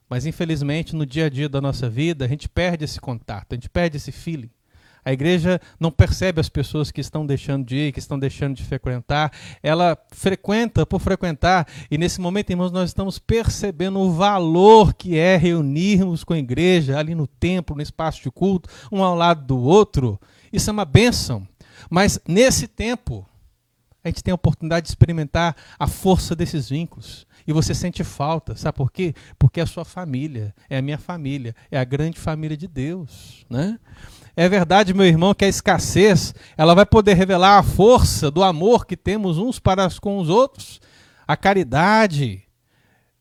Mas infelizmente no dia a dia da nossa vida a gente perde esse contato, a gente perde esse feeling. A igreja não percebe as pessoas que estão deixando de ir, que estão deixando de frequentar. Ela frequenta por frequentar. E nesse momento, irmãos, nós estamos percebendo o valor que é reunirmos com a igreja ali no templo, no espaço de culto, um ao lado do outro. Isso é uma bênção. Mas nesse tempo, a gente tem a oportunidade de experimentar a força desses vínculos. E você sente falta, sabe por quê? Porque é a sua família, é a minha família, é a grande família de Deus, né? É verdade, meu irmão, que a escassez, ela vai poder revelar a força do amor que temos uns para com os outros, a caridade.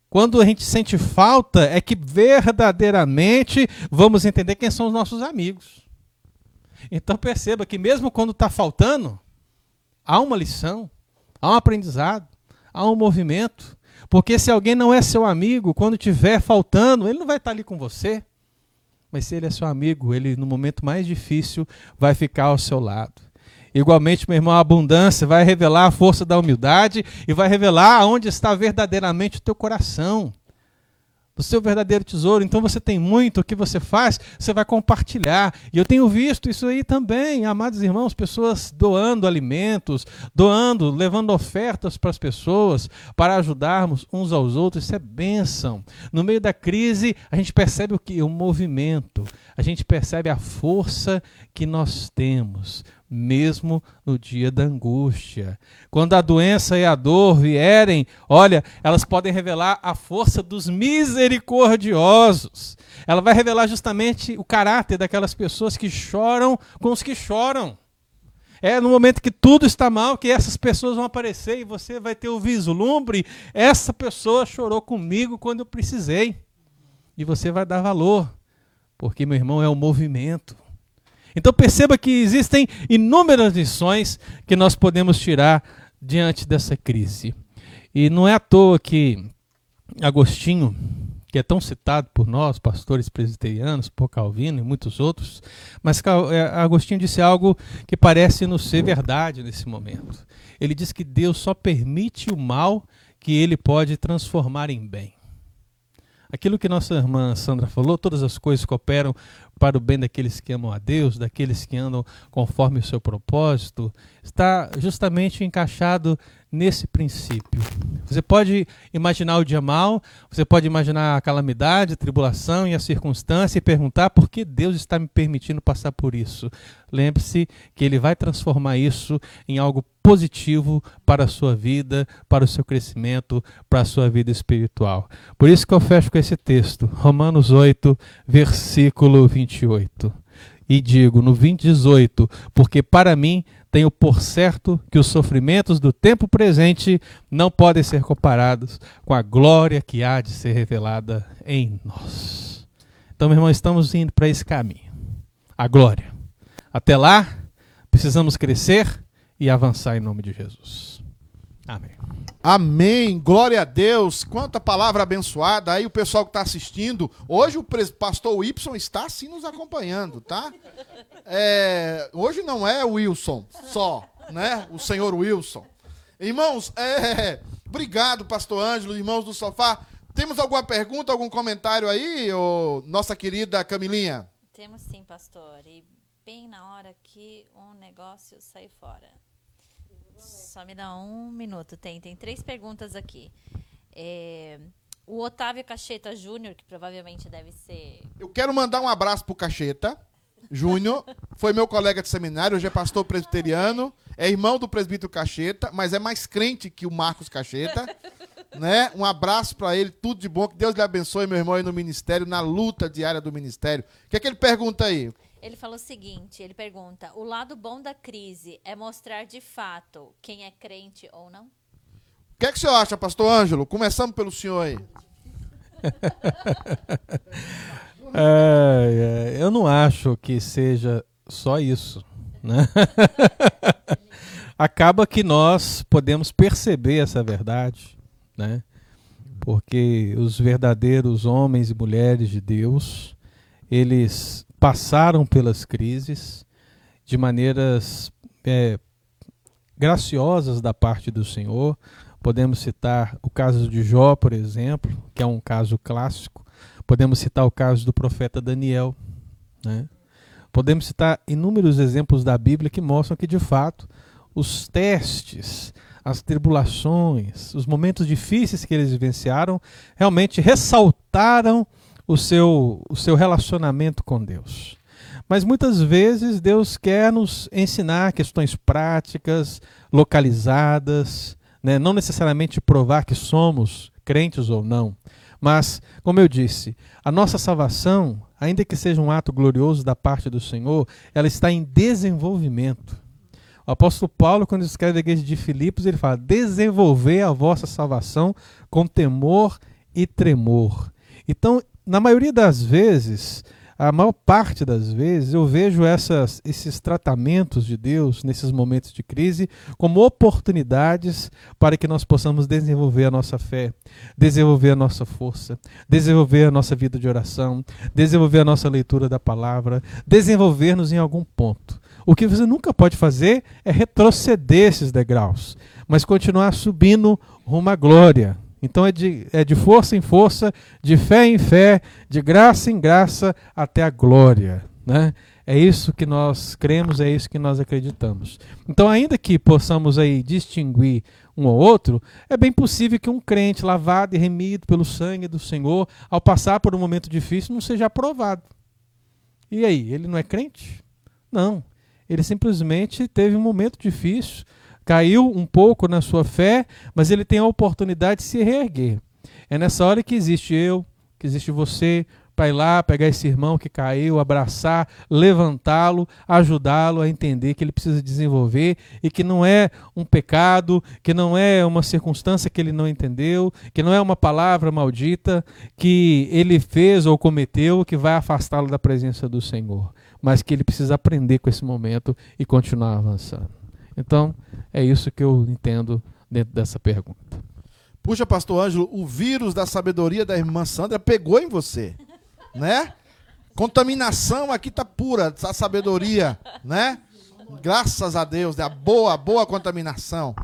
Quando a gente sente falta, é que verdadeiramente vamos entender quem são os nossos amigos. Então perceba que mesmo quando está faltando, há uma lição, há um aprendizado, há um movimento. Porque se alguém não é seu amigo, quando tiver faltando, ele não vai estar ali com você. Mas se ele é seu amigo, ele no momento mais difícil vai ficar ao seu lado. Igualmente, meu irmão, a abundância vai revelar a força da humildade e vai revelar onde está verdadeiramente o teu coração do seu verdadeiro tesouro. Então você tem muito, o que você faz, você vai compartilhar. E eu tenho visto isso aí também, amados irmãos, pessoas doando alimentos, doando, levando ofertas para as pessoas, para ajudarmos uns aos outros. Isso é bênção. No meio da crise, a gente percebe o que? O movimento. A gente percebe a força que nós temos mesmo no dia da angústia. Quando a doença e a dor vierem, olha, elas podem revelar a força dos misericordiosos. Ela vai revelar justamente o caráter daquelas pessoas que choram com os que choram. É no momento que tudo está mal que essas pessoas vão aparecer e você vai ter o vislumbre. Essa pessoa chorou comigo quando eu precisei. E você vai dar valor, porque, meu irmão, é o movimento. Então perceba que existem inúmeras lições que nós podemos tirar diante dessa crise. E não é à toa que Agostinho, que é tão citado por nós, pastores presbiterianos, por Calvino e muitos outros, mas é, Agostinho disse algo que parece nos ser verdade nesse momento. Ele diz que Deus só permite o mal que ele pode transformar em bem. Aquilo que nossa irmã Sandra falou, todas as coisas cooperam para o bem daqueles que amam a Deus, daqueles que andam conforme o seu propósito, está justamente encaixado nesse princípio. Você pode imaginar o dia mal, você pode imaginar a calamidade, a tribulação e a circunstância e perguntar por que Deus está me permitindo passar por isso. Lembre-se que Ele vai transformar isso em algo positivo para a sua vida, para o seu crescimento, para a sua vida espiritual. Por isso que eu fecho com esse texto, Romanos 8, versículo 28. E digo no 20, 18, porque para mim tenho por certo que os sofrimentos do tempo presente não podem ser comparados com a glória que há de ser revelada em nós. Então, meu irmão, estamos indo para esse caminho a glória. Até lá, precisamos crescer e avançar em nome de Jesus. Amém. Amém. Glória a Deus. Quanta palavra abençoada. Aí o pessoal que está assistindo. Hoje o pastor Y está assim nos acompanhando, tá? É, hoje não é o Wilson só, né? O senhor Wilson. Irmãos, é, obrigado, pastor Ângelo, irmãos do sofá. Temos alguma pergunta, algum comentário aí, ô, nossa querida Camilinha? Temos sim, pastor. E bem na hora que um negócio sai fora. Só me dá um minuto. Tem, tem três perguntas aqui. É, o Otávio Cacheta Júnior, que provavelmente deve ser. Eu quero mandar um abraço pro Cacheta Júnior. Foi meu colega de seminário, hoje é pastor presbiteriano. É irmão do presbítero Cacheta, mas é mais crente que o Marcos Cacheta. Né? Um abraço para ele, tudo de bom. Que Deus lhe abençoe, meu irmão, aí no ministério, na luta diária do ministério. O que é que ele pergunta aí? Ele falou o seguinte: ele pergunta: o lado bom da crise é mostrar de fato quem é crente ou não? O que é que o senhor acha, pastor Ângelo? Começamos pelo senhor aí. É, é, eu não acho que seja só isso. Né? Acaba que nós podemos perceber essa verdade, né? porque os verdadeiros homens e mulheres de Deus, eles passaram pelas crises de maneiras é, graciosas da parte do Senhor. Podemos citar o caso de Jó, por exemplo, que é um caso clássico. Podemos citar o caso do profeta Daniel. Né? Podemos citar inúmeros exemplos da Bíblia que mostram que, de fato, os testes, as tribulações, os momentos difíceis que eles vivenciaram, realmente ressaltaram o seu, o seu relacionamento com Deus. Mas muitas vezes Deus quer nos ensinar questões práticas, localizadas, né? não necessariamente provar que somos crentes ou não. Mas, como eu disse, a nossa salvação, ainda que seja um ato glorioso da parte do Senhor, ela está em desenvolvimento. O apóstolo Paulo, quando escreve a igreja de Filipos, ele fala: desenvolver a vossa salvação com temor e tremor. Então, na maioria das vezes, a maior parte das vezes, eu vejo essas, esses tratamentos de Deus nesses momentos de crise como oportunidades para que nós possamos desenvolver a nossa fé, desenvolver a nossa força, desenvolver a nossa vida de oração, desenvolver a nossa leitura da palavra, desenvolver-nos em algum ponto. O que você nunca pode fazer é retroceder esses degraus, mas continuar subindo rumo à glória. Então é de, é de força em força, de fé em fé, de graça em graça até a glória. Né? É isso que nós cremos, é isso que nós acreditamos. Então, ainda que possamos aí distinguir um ou outro, é bem possível que um crente lavado e remido pelo sangue do Senhor, ao passar por um momento difícil, não seja aprovado. E aí, ele não é crente? Não. Ele simplesmente teve um momento difícil, caiu um pouco na sua fé, mas ele tem a oportunidade de se reerguer. É nessa hora que existe eu, que existe você, para ir lá, pegar esse irmão que caiu, abraçar, levantá-lo, ajudá-lo a entender que ele precisa desenvolver e que não é um pecado, que não é uma circunstância que ele não entendeu, que não é uma palavra maldita que ele fez ou cometeu que vai afastá-lo da presença do Senhor, mas que ele precisa aprender com esse momento e continuar avançando. Então, é isso que eu entendo dentro dessa pergunta. Puxa, pastor Ângelo, o vírus da sabedoria da irmã Sandra pegou em você, né? Contaminação aqui tá pura, a sabedoria, né? Graças a Deus, né? A boa, boa contaminação.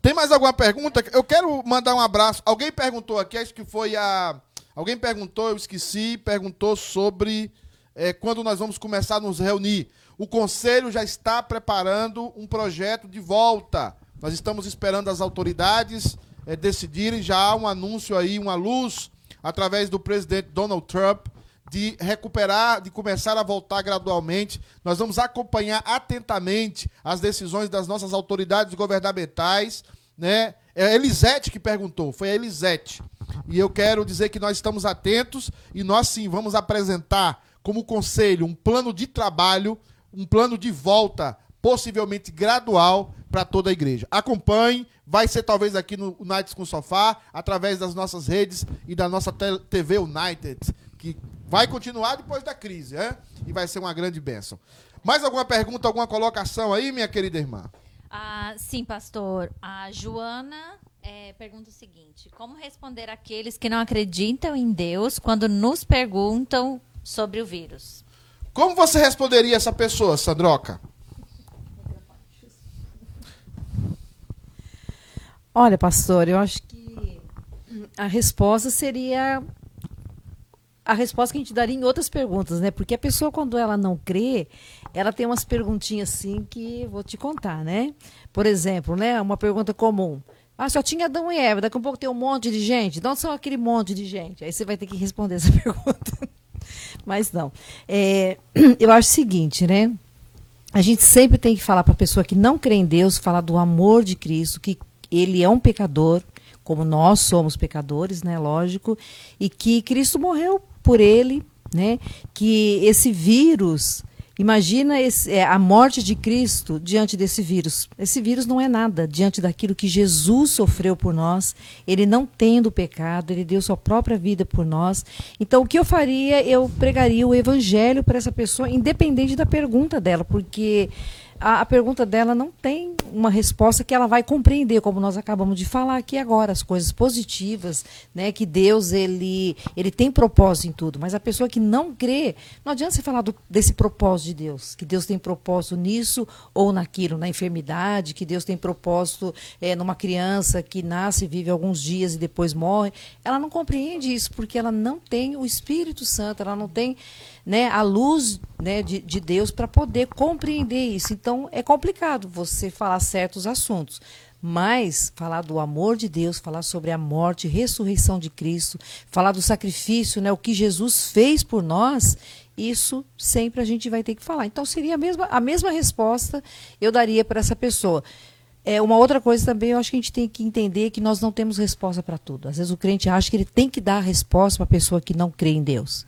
Tem mais alguma pergunta? Eu quero mandar um abraço. Alguém perguntou aqui, acho que foi a. Alguém perguntou, eu esqueci, perguntou sobre é, quando nós vamos começar a nos reunir. O conselho já está preparando um projeto de volta. Nós estamos esperando as autoridades é, decidirem. Já há um anúncio aí, uma luz, através do presidente Donald Trump, de recuperar, de começar a voltar gradualmente. Nós vamos acompanhar atentamente as decisões das nossas autoridades governamentais. Né? É a Elisete que perguntou, foi a Elisete. E eu quero dizer que nós estamos atentos e nós sim vamos apresentar como conselho um plano de trabalho um plano de volta, possivelmente gradual, para toda a igreja. Acompanhe, vai ser talvez aqui no United com Sofá, através das nossas redes e da nossa TV United, que vai continuar depois da crise, né? E vai ser uma grande bênção. Mais alguma pergunta, alguma colocação aí, minha querida irmã? Ah, sim, pastor. A Joana é, pergunta o seguinte: Como responder àqueles que não acreditam em Deus quando nos perguntam sobre o vírus? Como você responderia essa pessoa, Sandroca? Olha, pastor, eu acho que a resposta seria a resposta que a gente daria em outras perguntas, né? Porque a pessoa, quando ela não crê, ela tem umas perguntinhas assim que vou te contar, né? Por exemplo, né? Uma pergunta comum. Ah, só tinha Adão e Eva, daqui a pouco tem um monte de gente. Onde são aquele monte de gente? Aí você vai ter que responder essa pergunta. Mas não. É, eu acho o seguinte, né? A gente sempre tem que falar para a pessoa que não crê em Deus, falar do amor de Cristo, que ele é um pecador, como nós somos pecadores, né? Lógico, e que Cristo morreu por ele, né? Que esse vírus Imagina esse, é, a morte de Cristo diante desse vírus. Esse vírus não é nada diante daquilo que Jesus sofreu por nós. Ele não tendo pecado, ele deu sua própria vida por nós. Então, o que eu faria? Eu pregaria o evangelho para essa pessoa, independente da pergunta dela, porque a, a, pergunta dela não tem uma resposta que ela vai compreender, como nós acabamos de falar aqui agora, as coisas positivas, né? Que Deus ele, ele tem propósito em tudo, mas a pessoa que não crê, não adianta você falar do, desse propósito de Deus, que Deus tem propósito nisso ou naquilo, na enfermidade, que Deus tem propósito é, numa criança que nasce, vive alguns dias e depois morre. Ela não compreende isso porque ela não tem o Espírito Santo, ela não tem né, a luz né, de, de Deus para poder compreender isso. Então é complicado você falar certos assuntos. Mas falar do amor de Deus, falar sobre a morte, ressurreição de Cristo, falar do sacrifício, né, o que Jesus fez por nós, isso sempre a gente vai ter que falar. Então seria a mesma, a mesma resposta eu daria para essa pessoa. É, uma outra coisa também, eu acho que a gente tem que entender que nós não temos resposta para tudo. Às vezes o crente acha que ele tem que dar a resposta para a pessoa que não crê em Deus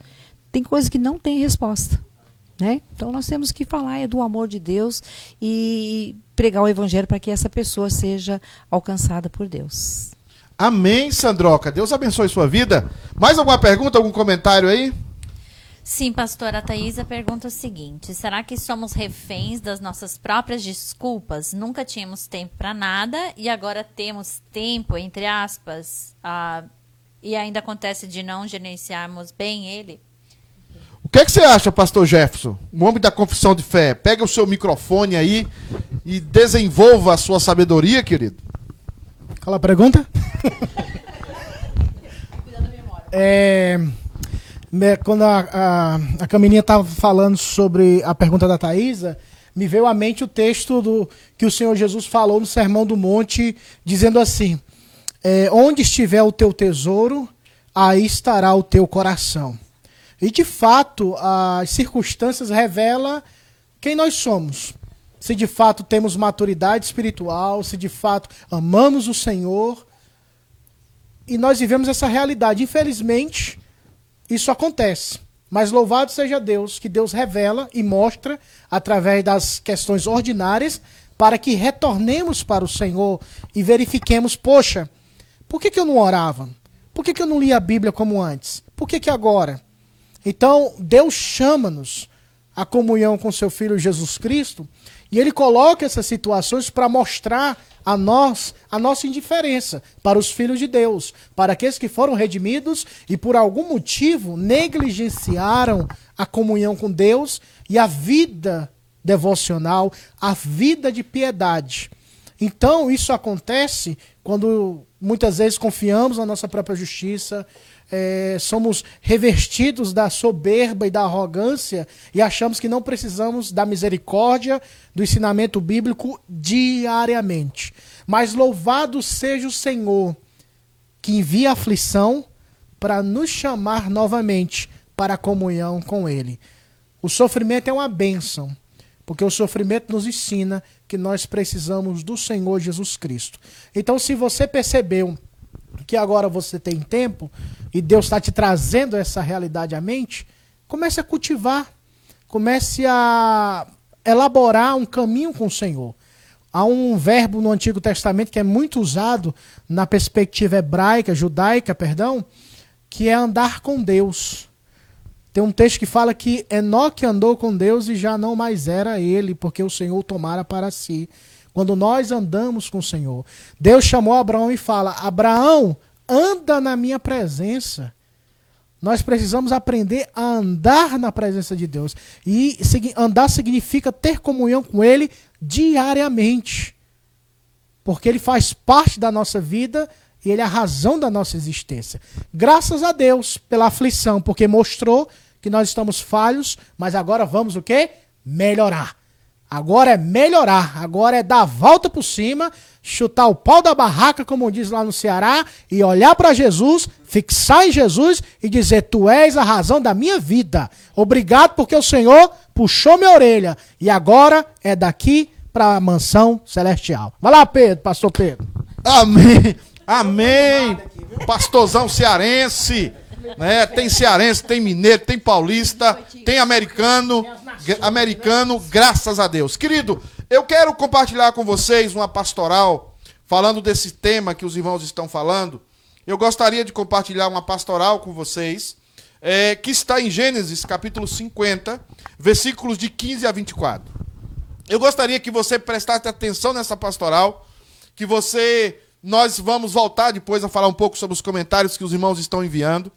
tem coisas que não tem resposta. Né? Então nós temos que falar é do amor de Deus e pregar o evangelho para que essa pessoa seja alcançada por Deus. Amém, Sandroca. Deus abençoe sua vida. Mais alguma pergunta, algum comentário aí? Sim, pastora Thaisa pergunta o seguinte: será que somos reféns das nossas próprias desculpas? Nunca tínhamos tempo para nada e agora temos tempo, entre aspas, uh, e ainda acontece de não gerenciarmos bem ele? O que, é que você acha, pastor Jefferson? Um homem da confissão de fé. Pega o seu microfone aí e desenvolva a sua sabedoria, querido. Qual a pergunta? é, quando a, a, a Camininha estava falando sobre a pergunta da Thaisa, me veio à mente o texto do que o Senhor Jesus falou no Sermão do Monte, dizendo assim: é, Onde estiver o teu tesouro, aí estará o teu coração. E de fato, as circunstâncias revelam quem nós somos. Se de fato temos maturidade espiritual, se de fato amamos o Senhor. E nós vivemos essa realidade. Infelizmente, isso acontece. Mas louvado seja Deus, que Deus revela e mostra através das questões ordinárias para que retornemos para o Senhor e verifiquemos, poxa, por que, que eu não orava? Por que, que eu não lia a Bíblia como antes? Por que, que agora? Então, Deus chama-nos à comunhão com seu Filho Jesus Cristo e ele coloca essas situações para mostrar a nós a nossa indiferença para os filhos de Deus, para aqueles que foram redimidos e por algum motivo negligenciaram a comunhão com Deus e a vida devocional, a vida de piedade. Então, isso acontece quando muitas vezes confiamos na nossa própria justiça, é, somos revestidos da soberba e da arrogância e achamos que não precisamos da misericórdia, do ensinamento bíblico diariamente. Mas louvado seja o Senhor que envia aflição para nos chamar novamente para a comunhão com Ele. O sofrimento é uma bênção, porque o sofrimento nos ensina que nós precisamos do Senhor Jesus Cristo. Então, se você percebeu que agora você tem tempo e Deus está te trazendo essa realidade à mente, comece a cultivar, comece a elaborar um caminho com o Senhor. Há um verbo no Antigo Testamento que é muito usado na perspectiva hebraica, judaica, perdão, que é andar com Deus. Tem um texto que fala que Enoque andou com Deus e já não mais era ele, porque o Senhor tomara para si. Quando nós andamos com o Senhor, Deus chamou Abraão e fala: Abraão, anda na minha presença. Nós precisamos aprender a andar na presença de Deus. E andar significa ter comunhão com Ele diariamente. Porque Ele faz parte da nossa vida e Ele é a razão da nossa existência. Graças a Deus pela aflição, porque mostrou que nós estamos falhos, mas agora vamos o quê? Melhorar. Agora é melhorar, agora é dar a volta por cima, chutar o pau da barraca, como diz lá no Ceará, e olhar para Jesus, fixar em Jesus e dizer: Tu és a razão da minha vida. Obrigado porque o Senhor puxou minha orelha e agora é daqui para a mansão celestial. Vai lá, Pedro, pastor Pedro. Amém. Amém. Pastorzão cearense. Né? Tem cearense, tem mineiro, tem paulista, tem americano. Americano, graças a Deus. Querido, eu quero compartilhar com vocês uma pastoral falando desse tema que os irmãos estão falando. Eu gostaria de compartilhar uma pastoral com vocês é, que está em Gênesis capítulo 50, versículos de 15 a 24. Eu gostaria que você prestasse atenção nessa pastoral, que você nós vamos voltar depois a falar um pouco sobre os comentários que os irmãos estão enviando.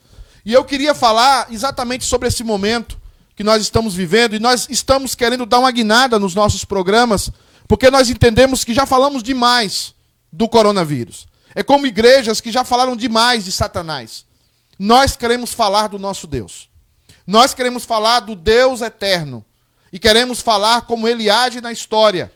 E eu queria falar exatamente sobre esse momento que nós estamos vivendo e nós estamos querendo dar uma guinada nos nossos programas, porque nós entendemos que já falamos demais do coronavírus. É como igrejas que já falaram demais de Satanás. Nós queremos falar do nosso Deus. Nós queremos falar do Deus eterno. E queremos falar como ele age na história.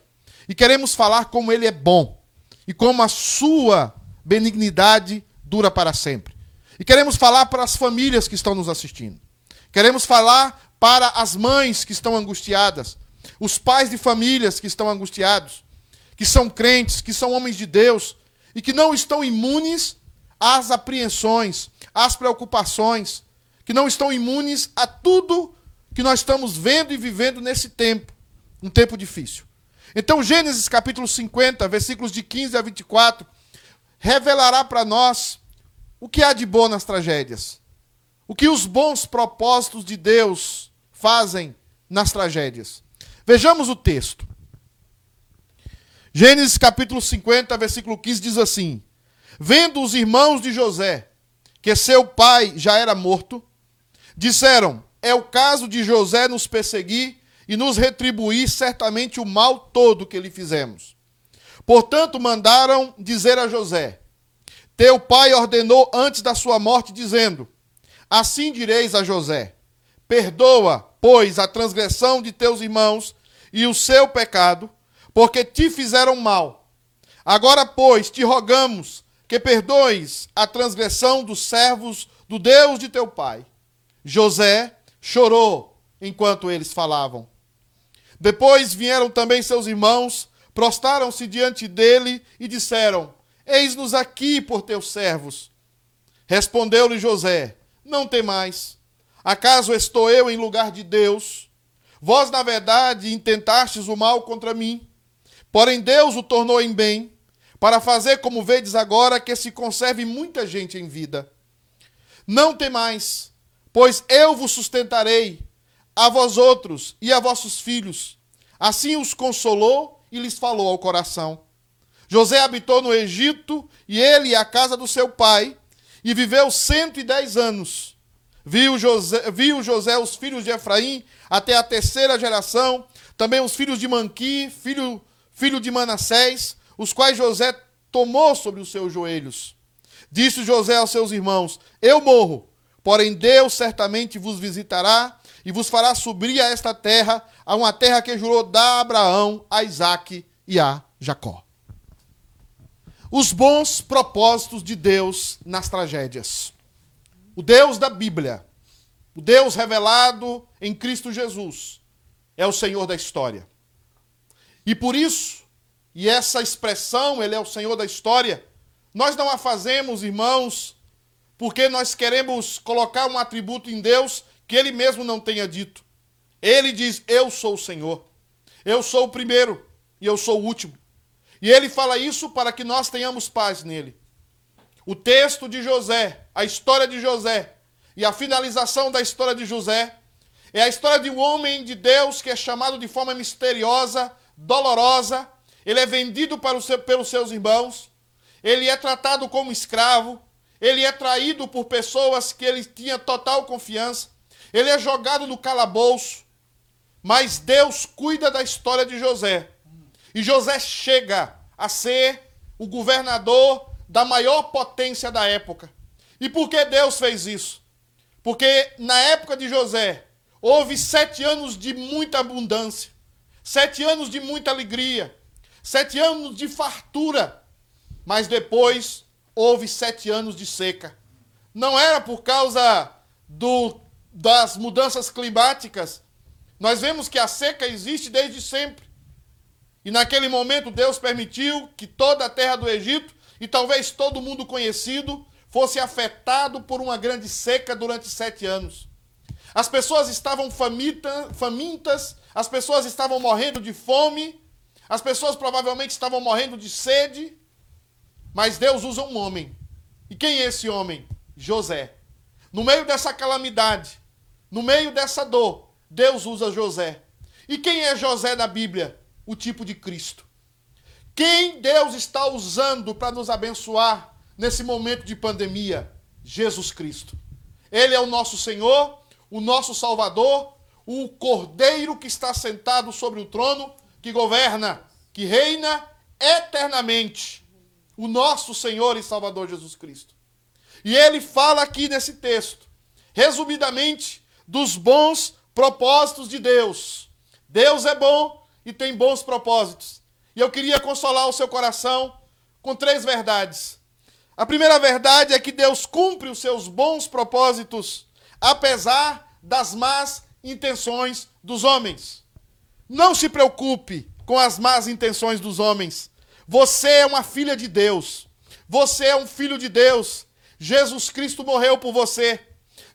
E queremos falar como ele é bom. E como a sua benignidade dura para sempre. E queremos falar para as famílias que estão nos assistindo. Queremos falar para as mães que estão angustiadas, os pais de famílias que estão angustiados, que são crentes, que são homens de Deus. E que não estão imunes às apreensões, às preocupações, que não estão imunes a tudo que nós estamos vendo e vivendo nesse tempo, um tempo difícil. Então, Gênesis capítulo 50, versículos de 15 a 24, revelará para nós o que há de bom nas tragédias. O que os bons propósitos de Deus fazem nas tragédias. Vejamos o texto. Gênesis capítulo 50, versículo 15 diz assim: Vendo os irmãos de José que seu pai já era morto, disseram: É o caso de José nos perseguir e nos retribuir certamente o mal todo que lhe fizemos. Portanto, mandaram dizer a José: Teu pai ordenou antes da sua morte, dizendo: Assim direis a José: Perdoa, pois, a transgressão de teus irmãos e o seu pecado, porque te fizeram mal. Agora, pois, te rogamos que perdoes a transgressão dos servos do Deus de teu pai. José chorou enquanto eles falavam. Depois vieram também seus irmãos, prostaram-se diante dele e disseram: Eis-nos aqui por teus servos. Respondeu-lhe José: Não temais. Acaso estou eu em lugar de Deus? Vós, na verdade, intentastes o mal contra mim. Porém, Deus o tornou em bem, para fazer como vedes agora, que se conserve muita gente em vida. Não temais, pois eu vos sustentarei, a vós outros e a vossos filhos. Assim os consolou e lhes falou ao coração. José habitou no Egito, e ele e a casa do seu pai, e viveu cento e dez anos. Viu José, viu José os filhos de Efraim até a terceira geração, também os filhos de Manqui, filho, filho de Manassés, os quais José tomou sobre os seus joelhos. Disse José aos seus irmãos: Eu morro, porém Deus certamente vos visitará e vos fará subir a esta terra, a uma terra que jurou dar a Abraão, a Isaque e a Jacó. Os bons propósitos de Deus nas tragédias. O Deus da Bíblia, o Deus revelado em Cristo Jesus, é o Senhor da história. E por isso, e essa expressão, Ele é o Senhor da história, nós não a fazemos, irmãos, porque nós queremos colocar um atributo em Deus que Ele mesmo não tenha dito. Ele diz: Eu sou o Senhor, eu sou o primeiro e eu sou o último. E Ele fala isso para que nós tenhamos paz nele. O texto de José, a história de José e a finalização da história de José é a história de um homem de Deus que é chamado de forma misteriosa, dolorosa. Ele é vendido para seu, pelos seus irmãos. Ele é tratado como escravo. Ele é traído por pessoas que ele tinha total confiança. Ele é jogado no calabouço. Mas Deus cuida da história de José. E José chega a ser o governador da maior potência da época. E por que Deus fez isso? Porque na época de José houve sete anos de muita abundância, Sete anos de muita alegria. Sete anos de fartura. Mas depois houve sete anos de seca. Não era por causa do, das mudanças climáticas. Nós vemos que a seca existe desde sempre. E naquele momento Deus permitiu que toda a terra do Egito, e talvez todo mundo conhecido, fosse afetado por uma grande seca durante sete anos. As pessoas estavam famita, famintas, as pessoas estavam morrendo de fome, as pessoas provavelmente estavam morrendo de sede, mas Deus usa um homem. E quem é esse homem? José. No meio dessa calamidade, no meio dessa dor, Deus usa José. E quem é José na Bíblia? O tipo de Cristo. Quem Deus está usando para nos abençoar nesse momento de pandemia? Jesus Cristo. Ele é o nosso Senhor, o nosso Salvador, o Cordeiro que está sentado sobre o trono, que governa, que reina eternamente. O nosso Senhor e Salvador Jesus Cristo. E ele fala aqui nesse texto, resumidamente, dos bons propósitos de Deus. Deus é bom e tem bons propósitos. E eu queria consolar o seu coração com três verdades. A primeira verdade é que Deus cumpre os seus bons propósitos, apesar das más intenções dos homens. Não se preocupe com as más intenções dos homens. Você é uma filha de Deus. Você é um filho de Deus. Jesus Cristo morreu por você.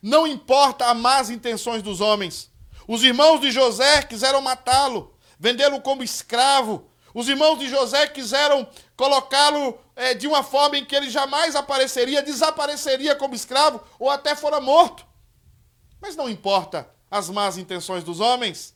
Não importa as más intenções dos homens. Os irmãos de José quiseram matá-lo, vendê-lo como escravo. Os irmãos de José quiseram colocá-lo é, de uma forma em que ele jamais apareceria, desapareceria como escravo ou até fora morto. Mas não importa as más intenções dos homens,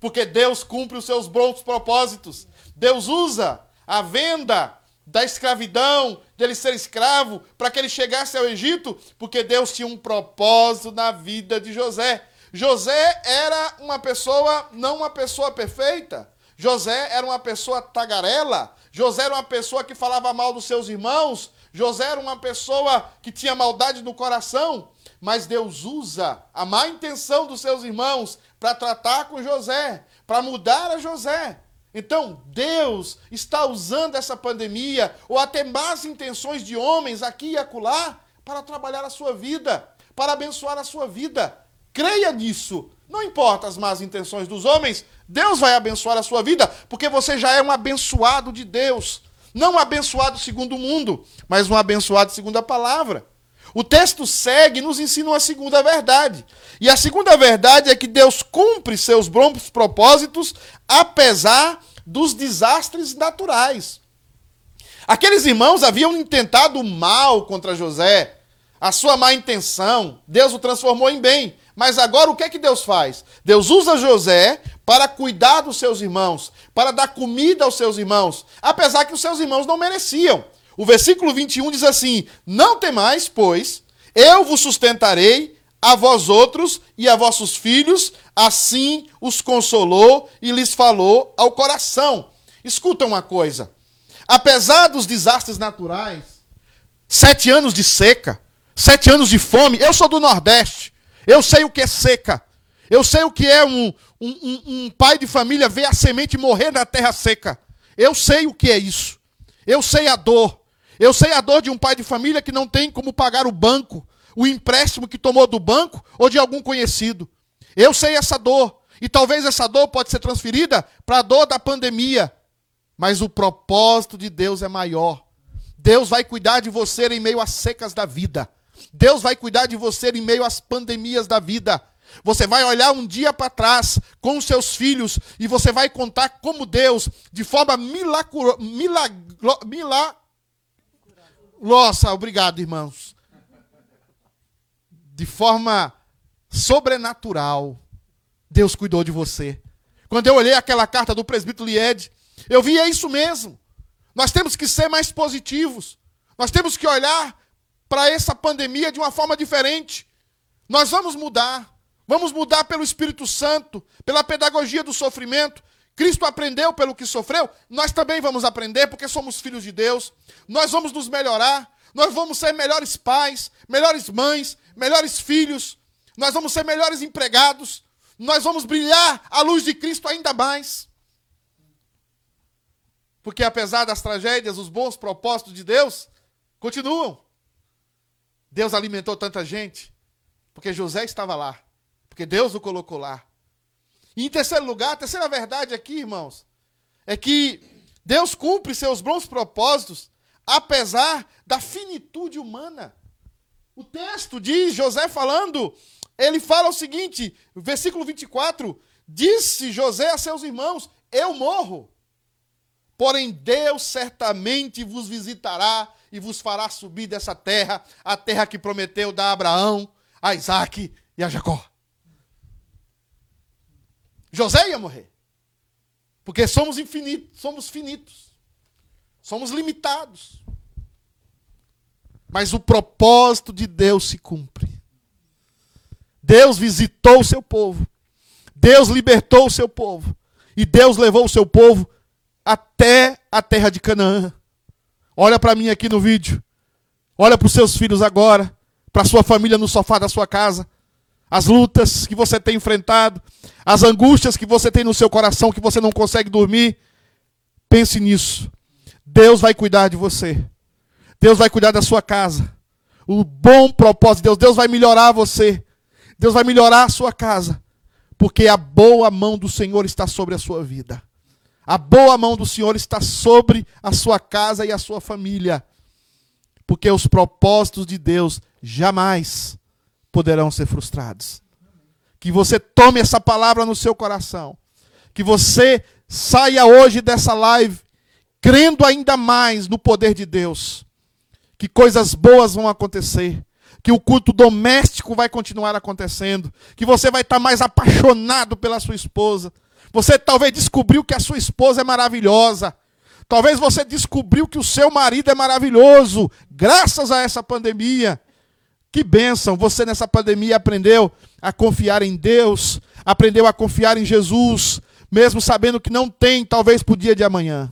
porque Deus cumpre os seus bons propósitos. Deus usa a venda da escravidão, dele ser escravo, para que ele chegasse ao Egito, porque Deus tinha um propósito na vida de José. José era uma pessoa, não uma pessoa perfeita. José era uma pessoa tagarela. José era uma pessoa que falava mal dos seus irmãos. José era uma pessoa que tinha maldade no coração. Mas Deus usa a má intenção dos seus irmãos para tratar com José, para mudar a José. Então, Deus está usando essa pandemia, ou até más intenções de homens aqui e acolá, para trabalhar a sua vida, para abençoar a sua vida. Creia nisso. Não importa as más intenções dos homens, Deus vai abençoar a sua vida, porque você já é um abençoado de Deus. Não um abençoado segundo o mundo, mas um abençoado segundo a palavra. O texto segue e nos ensina uma segunda verdade. E a segunda verdade é que Deus cumpre seus bons propósitos apesar dos desastres naturais. Aqueles irmãos haviam intentado mal contra José, a sua má intenção, Deus o transformou em bem. Mas agora o que é que Deus faz? Deus usa José para cuidar dos seus irmãos, para dar comida aos seus irmãos, apesar que os seus irmãos não mereciam. O versículo 21 diz assim: Não temais, pois, eu vos sustentarei a vós outros e a vossos filhos, assim os consolou e lhes falou ao coração. Escuta uma coisa. Apesar dos desastres naturais, sete anos de seca, sete anos de fome, eu sou do Nordeste, eu sei o que é seca, eu sei o que é um, um, um, um pai de família ver a semente morrer na terra seca. Eu sei o que é isso. Eu sei a dor. Eu sei a dor de um pai de família que não tem como pagar o banco, o empréstimo que tomou do banco ou de algum conhecido. Eu sei essa dor. E talvez essa dor pode ser transferida para a dor da pandemia. Mas o propósito de Deus é maior. Deus vai cuidar de você em meio às secas da vida. Deus vai cuidar de você em meio às pandemias da vida. Você vai olhar um dia para trás com os seus filhos e você vai contar como Deus, de forma milagro, milagro, milagro, nossa, obrigado, irmãos. De forma sobrenatural, Deus cuidou de você. Quando eu olhei aquela carta do presbítero Lied, eu vi é isso mesmo. Nós temos que ser mais positivos. Nós temos que olhar para essa pandemia de uma forma diferente. Nós vamos mudar. Vamos mudar pelo Espírito Santo, pela pedagogia do sofrimento, Cristo aprendeu pelo que sofreu, nós também vamos aprender, porque somos filhos de Deus. Nós vamos nos melhorar, nós vamos ser melhores pais, melhores mães, melhores filhos, nós vamos ser melhores empregados, nós vamos brilhar a luz de Cristo ainda mais. Porque apesar das tragédias, os bons propósitos de Deus continuam. Deus alimentou tanta gente, porque José estava lá, porque Deus o colocou lá. E em terceiro lugar, a terceira verdade aqui, irmãos, é que Deus cumpre seus bons propósitos apesar da finitude humana. O texto diz, José falando, ele fala o seguinte, versículo 24: Disse José a seus irmãos: Eu morro. Porém, Deus certamente vos visitará e vos fará subir dessa terra, a terra que prometeu dar a Abraão, a Isaac e a Jacó. José ia morrer. Porque somos infinitos, somos finitos. Somos limitados. Mas o propósito de Deus se cumpre. Deus visitou o seu povo. Deus libertou o seu povo. E Deus levou o seu povo até a terra de Canaã. Olha para mim aqui no vídeo. Olha para os seus filhos agora. Para sua família no sofá da sua casa. As lutas que você tem enfrentado. As angústias que você tem no seu coração que você não consegue dormir. Pense nisso. Deus vai cuidar de você. Deus vai cuidar da sua casa. O bom propósito de Deus. Deus vai melhorar você. Deus vai melhorar a sua casa. Porque a boa mão do Senhor está sobre a sua vida. A boa mão do Senhor está sobre a sua casa e a sua família. Porque os propósitos de Deus jamais poderão ser frustrados. Que você tome essa palavra no seu coração. Que você saia hoje dessa live crendo ainda mais no poder de Deus que coisas boas vão acontecer, que o culto doméstico vai continuar acontecendo, que você vai estar mais apaixonado pela sua esposa. Você talvez descobriu que a sua esposa é maravilhosa. Talvez você descobriu que o seu marido é maravilhoso, graças a essa pandemia. Que bênção! Você nessa pandemia aprendeu a confiar em Deus, aprendeu a confiar em Jesus, mesmo sabendo que não tem, talvez, para o dia de amanhã.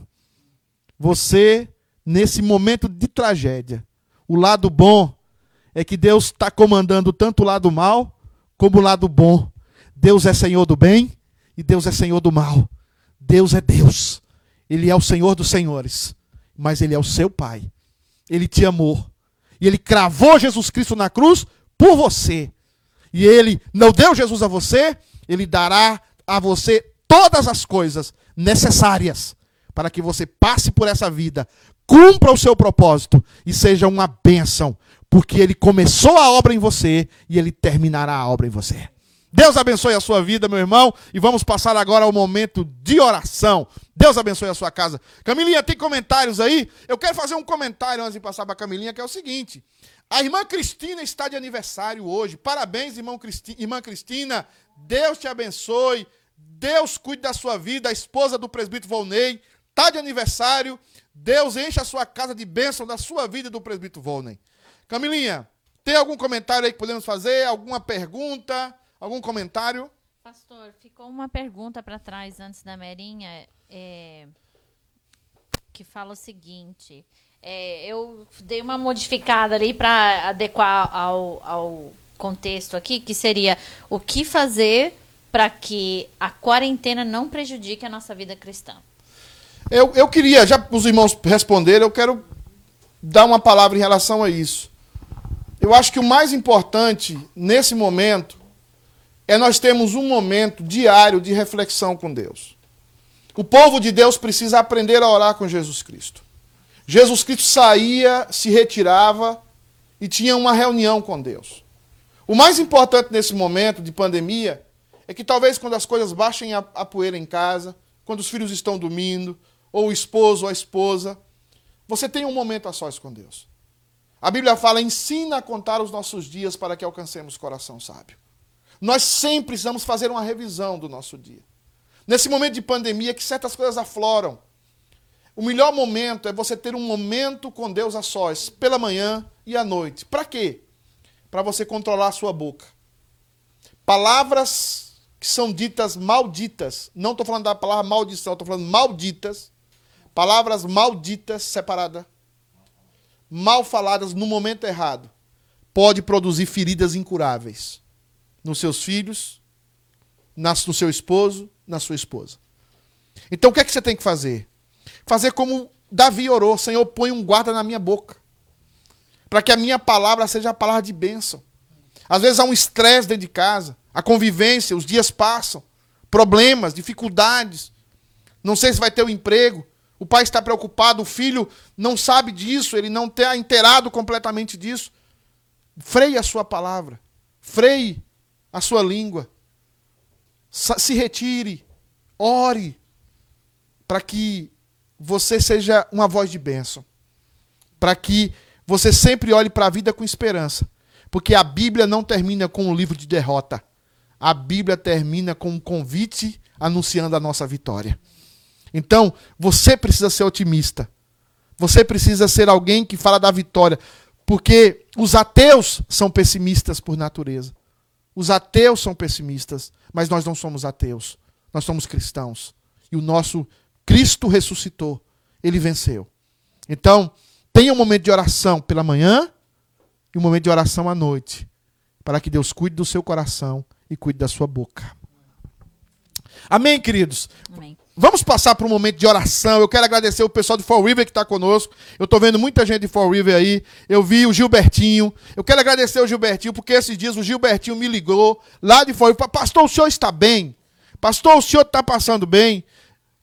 Você nesse momento de tragédia. O lado bom é que Deus está comandando tanto o lado mal como o lado bom. Deus é Senhor do bem e Deus é Senhor do mal. Deus é Deus. Ele é o Senhor dos senhores, mas Ele é o seu Pai. Ele te amou. E Ele cravou Jesus Cristo na cruz por você. E Ele não deu Jesus a você, Ele dará a você todas as coisas necessárias para que você passe por essa vida cumpra o seu propósito e seja uma bênção, porque ele começou a obra em você e ele terminará a obra em você. Deus abençoe a sua vida, meu irmão, e vamos passar agora ao momento de oração. Deus abençoe a sua casa. Camilinha, tem comentários aí? Eu quero fazer um comentário antes de passar para a Camilinha, que é o seguinte: a irmã Cristina está de aniversário hoje. Parabéns, irmão Cristi irmã Cristina. Deus te abençoe. Deus cuide da sua vida. A esposa do presbítero Volney está de aniversário. Deus enche a sua casa de bênção da sua vida do presbítero Volney. Camilinha, tem algum comentário aí que podemos fazer? Alguma pergunta? Algum comentário? Pastor, ficou uma pergunta para trás antes da Merinha, é, que fala o seguinte. É, eu dei uma modificada ali para adequar ao, ao contexto aqui, que seria o que fazer para que a quarentena não prejudique a nossa vida cristã. Eu, eu queria, já os irmãos responderem, eu quero dar uma palavra em relação a isso. Eu acho que o mais importante nesse momento é nós termos um momento diário de reflexão com Deus. O povo de Deus precisa aprender a orar com Jesus Cristo. Jesus Cristo saía, se retirava e tinha uma reunião com Deus. O mais importante nesse momento de pandemia é que talvez quando as coisas baixem a, a poeira em casa, quando os filhos estão dormindo, ou o esposo ou a esposa, você tem um momento a sós com Deus. A Bíblia fala: ensina a contar os nossos dias para que alcancemos coração sábio. Nós sempre precisamos fazer uma revisão do nosso dia. Nesse momento de pandemia, que certas coisas afloram. O melhor momento é você ter um momento com Deus a sós, pela manhã e à noite. Para quê? Para você controlar a sua boca. Palavras que são ditas malditas, não estou falando da palavra maldição, estou falando malditas, Palavras malditas separadas, mal faladas no momento errado, pode produzir feridas incuráveis nos seus filhos, no seu esposo, na sua esposa. Então o que é que você tem que fazer? fazer como Davi orou: Senhor, põe um guarda na minha boca. Para que a minha palavra seja a palavra de bênção. Às vezes há um estresse dentro de casa, a convivência, os dias passam, problemas, dificuldades. Não sei se vai ter o um emprego. O pai está preocupado, o filho não sabe disso, ele não está inteirado completamente disso. Freie a sua palavra. Freie a sua língua. Se retire. Ore. Para que você seja uma voz de bênção. Para que você sempre olhe para a vida com esperança. Porque a Bíblia não termina com um livro de derrota. A Bíblia termina com um convite anunciando a nossa vitória. Então, você precisa ser otimista. Você precisa ser alguém que fala da vitória. Porque os ateus são pessimistas por natureza. Os ateus são pessimistas, mas nós não somos ateus. Nós somos cristãos. E o nosso Cristo ressuscitou. Ele venceu. Então, tenha um momento de oração pela manhã e um momento de oração à noite. Para que Deus cuide do seu coração e cuide da sua boca. Amém, queridos? Amém. Vamos passar para um momento de oração. Eu quero agradecer o pessoal de Fall River que está conosco. Eu estou vendo muita gente de Fall River aí. Eu vi o Gilbertinho. Eu quero agradecer o Gilbertinho, porque esses dias o Gilbertinho me ligou lá de Fall River. Pastor, o senhor está bem? Pastor, o senhor está passando bem?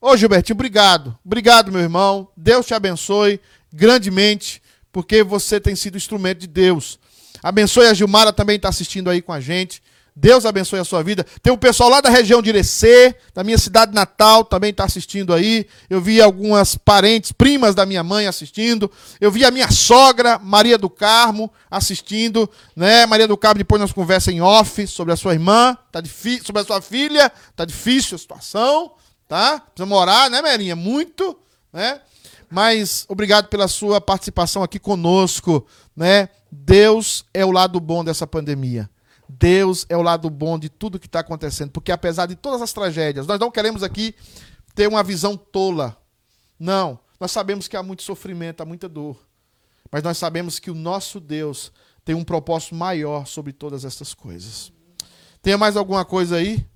Ô, Gilbertinho, obrigado. Obrigado, meu irmão. Deus te abençoe grandemente, porque você tem sido instrumento de Deus. Abençoe a Gilmara também está assistindo aí com a gente. Deus abençoe a sua vida. Tem um pessoal lá da região de Irecê, da minha cidade natal, também está assistindo aí. Eu vi algumas parentes, primas da minha mãe assistindo. Eu vi a minha sogra, Maria do Carmo, assistindo. Né? Maria do Carmo, depois nós conversamos em off sobre a sua irmã, tá difícil, sobre a sua filha. Tá difícil a situação, tá? Precisa morar, né, Merinha? Muito, né? Mas obrigado pela sua participação aqui conosco, né? Deus é o lado bom dessa pandemia. Deus é o lado bom de tudo que está acontecendo. Porque apesar de todas as tragédias, nós não queremos aqui ter uma visão tola. Não. Nós sabemos que há muito sofrimento, há muita dor. Mas nós sabemos que o nosso Deus tem um propósito maior sobre todas essas coisas. Tem mais alguma coisa aí?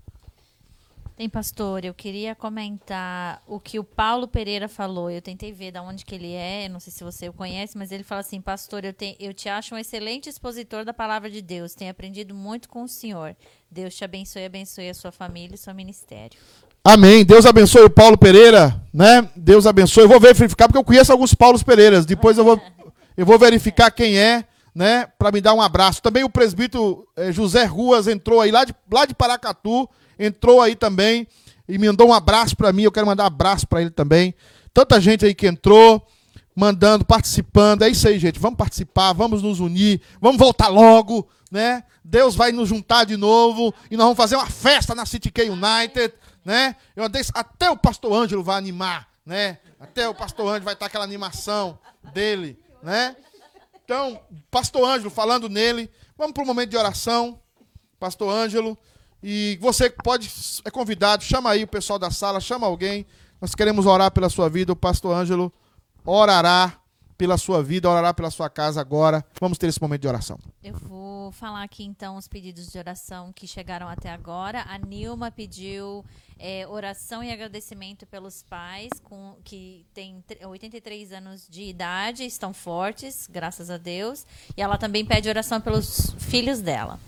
Tem, pastor. Eu queria comentar o que o Paulo Pereira falou. Eu tentei ver de onde que ele é, não sei se você o conhece, mas ele fala assim: Pastor, eu, te, eu te acho um excelente expositor da palavra de Deus. Tenho aprendido muito com o senhor. Deus te abençoe, abençoe a sua família e seu ministério. Amém. Deus abençoe o Paulo Pereira, né? Deus abençoe. Eu vou verificar, porque eu conheço alguns Paulos Pereiras. Depois eu vou, eu vou verificar quem é, né? Para me dar um abraço. Também o presbítero eh, José Ruas entrou aí lá de, lá de Paracatu entrou aí também e mandou um abraço para mim. Eu quero mandar um abraço para ele também. Tanta gente aí que entrou, mandando, participando. É isso aí, gente. Vamos participar, vamos nos unir, vamos voltar logo, né? Deus vai nos juntar de novo e nós vamos fazer uma festa na City K United, né? Eu até o pastor Ângelo vai animar, né? Até o pastor Ângelo vai estar aquela animação dele, né? Então, pastor Ângelo falando nele, vamos para um momento de oração. Pastor Ângelo, e você pode, é convidado, chama aí o pessoal da sala, chama alguém. Nós queremos orar pela sua vida. O pastor Ângelo orará pela sua vida, orará pela sua casa agora. Vamos ter esse momento de oração. Eu vou falar aqui então os pedidos de oração que chegaram até agora. A Nilma pediu é, oração e agradecimento pelos pais com, que têm 83 anos de idade, estão fortes, graças a Deus. E ela também pede oração pelos filhos dela.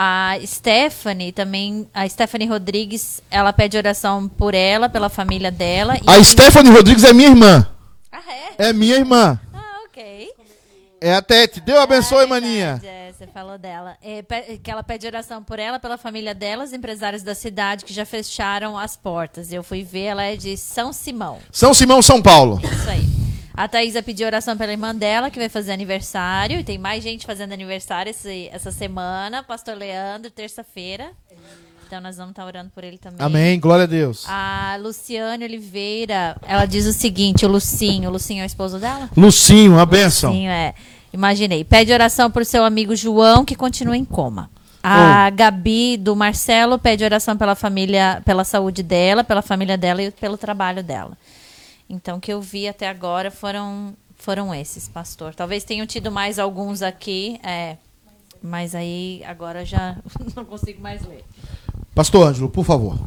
A Stephanie também, a Stephanie Rodrigues, ela pede oração por ela, pela família dela. a Stephanie Rodrigues é minha irmã. Ah, é? É minha irmã. Ah, ok. É a Tete. Deus abençoe, ah, maninha. É, você falou dela. É, que ela pede oração por ela, pela família dela, os empresários da cidade que já fecharam as portas. Eu fui ver, ela é de São Simão. São Simão, São Paulo. Isso aí. A Thaisa pediu oração pela irmã dela, que vai fazer aniversário. E tem mais gente fazendo aniversário esse, essa semana. Pastor Leandro, terça-feira. Então nós vamos estar orando por ele também. Amém, glória a Deus. A Luciane Oliveira, ela diz o seguinte: o Lucinho. O Lucinho é o esposo dela? Lucinho, a benção. Lucinho, é. Imaginei. Pede oração por seu amigo João, que continua em coma. A oh. Gabi do Marcelo pede oração pela família, pela saúde dela, pela família dela e pelo trabalho dela. Então, que eu vi até agora foram, foram esses, pastor. Talvez tenham tido mais alguns aqui, é, mas aí agora já não consigo mais ler. Pastor Ângelo, por favor.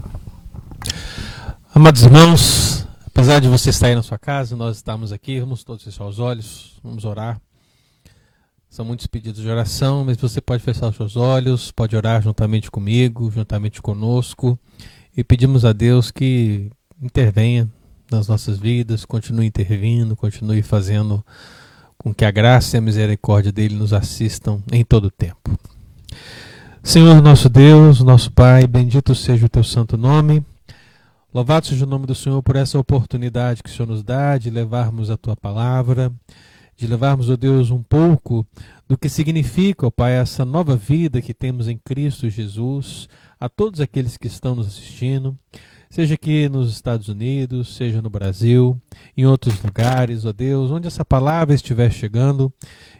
Amados irmãos, Apesar de você estar aí na sua casa, nós estamos aqui, vamos todos fechar os olhos, vamos orar. São muitos pedidos de oração, mas você pode fechar os seus olhos, pode orar juntamente comigo, juntamente conosco, e pedimos a Deus que intervenha nas nossas vidas, continue intervindo, continue fazendo com que a graça e a misericórdia dele nos assistam em todo o tempo. Senhor nosso Deus, nosso Pai, bendito seja o teu santo nome. Louvado seja o nome do Senhor por essa oportunidade que o Senhor nos dá de levarmos a tua palavra, de levarmos, ó Deus, um pouco do que significa, ó Pai, essa nova vida que temos em Cristo Jesus, a todos aqueles que estão nos assistindo, seja aqui nos Estados Unidos, seja no Brasil, em outros lugares, ó Deus, onde essa palavra estiver chegando,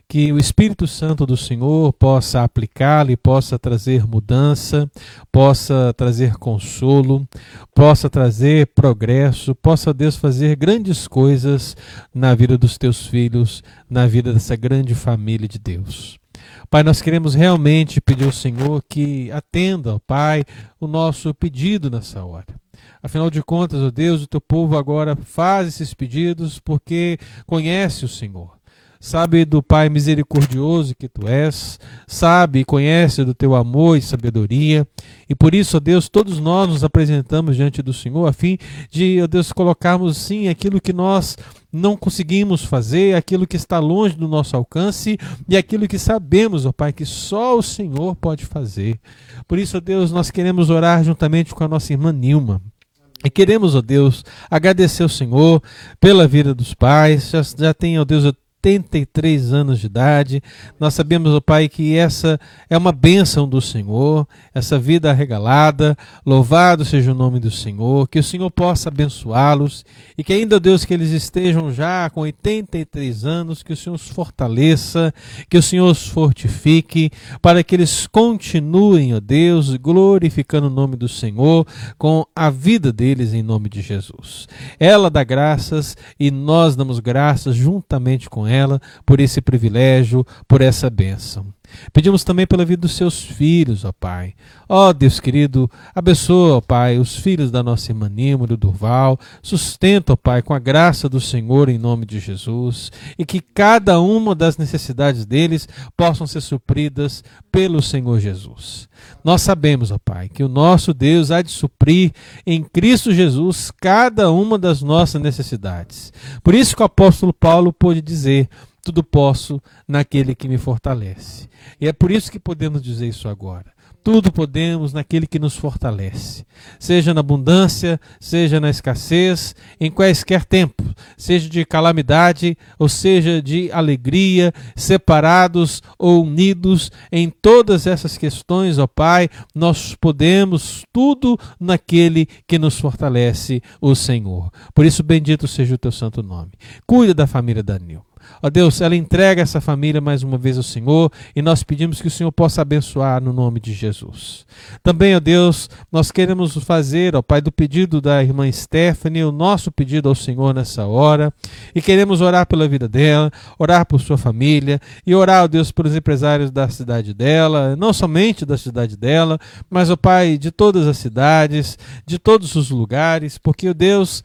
que o Espírito Santo do Senhor possa aplicá-la e possa trazer mudança, possa trazer consolo, possa trazer progresso, possa Deus fazer grandes coisas na vida dos teus filhos, na vida dessa grande família de Deus. Pai, nós queremos realmente pedir ao Senhor que atenda, Pai, o nosso pedido nessa hora. Afinal de contas, ó Deus, o teu povo agora faz esses pedidos porque conhece o Senhor sabe do Pai misericordioso que tu és, sabe e conhece do teu amor e sabedoria. E por isso, ó Deus, todos nós nos apresentamos diante do Senhor a fim de, ó Deus, colocarmos sim aquilo que nós não conseguimos fazer, aquilo que está longe do nosso alcance e aquilo que sabemos, ó Pai, que só o Senhor pode fazer. Por isso, ó Deus, nós queremos orar juntamente com a nossa irmã Nilma. E queremos, ó Deus, agradecer ao Senhor pela vida dos pais. Já, já tem, ó Deus, 83 anos de idade. Nós sabemos, ó Pai, que essa é uma bênção do Senhor, essa vida arregalada. Louvado seja o nome do Senhor, que o Senhor possa abençoá-los e que ainda, Deus, que eles estejam já com 83 anos, que o Senhor os fortaleça, que o Senhor os fortifique, para que eles continuem, ó Deus, glorificando o nome do Senhor com a vida deles em nome de Jesus. Ela dá graças e nós damos graças juntamente com ela por esse privilégio, por essa bênção. Pedimos também pela vida dos seus filhos, ó Pai. Ó Deus querido, abençoa, ó Pai, os filhos da nossa irmã Nímoro, Durval. Sustenta, ó Pai, com a graça do Senhor em nome de Jesus. E que cada uma das necessidades deles possam ser supridas pelo Senhor Jesus. Nós sabemos, ó Pai, que o nosso Deus há de suprir em Cristo Jesus cada uma das nossas necessidades. Por isso que o apóstolo Paulo pôde dizer: tudo posso naquele que me fortalece. E é por isso que podemos dizer isso agora. Tudo podemos naquele que nos fortalece, seja na abundância, seja na escassez, em quaisquer tempos, seja de calamidade ou seja de alegria, separados ou unidos, em todas essas questões, ó Pai, nós podemos tudo naquele que nos fortalece, o Senhor. Por isso, bendito seja o teu santo nome. Cuida da família Daniel. Ó Deus, ela entrega essa família mais uma vez ao Senhor e nós pedimos que o Senhor possa abençoar no nome de Jesus. Também, ó Deus, nós queremos fazer, ó Pai, do pedido da irmã Stephanie, o nosso pedido ao Senhor nessa hora e queremos orar pela vida dela, orar por sua família e orar, ó Deus, pelos empresários da cidade dela, não somente da cidade dela, mas, ó Pai, de todas as cidades, de todos os lugares, porque, ó Deus,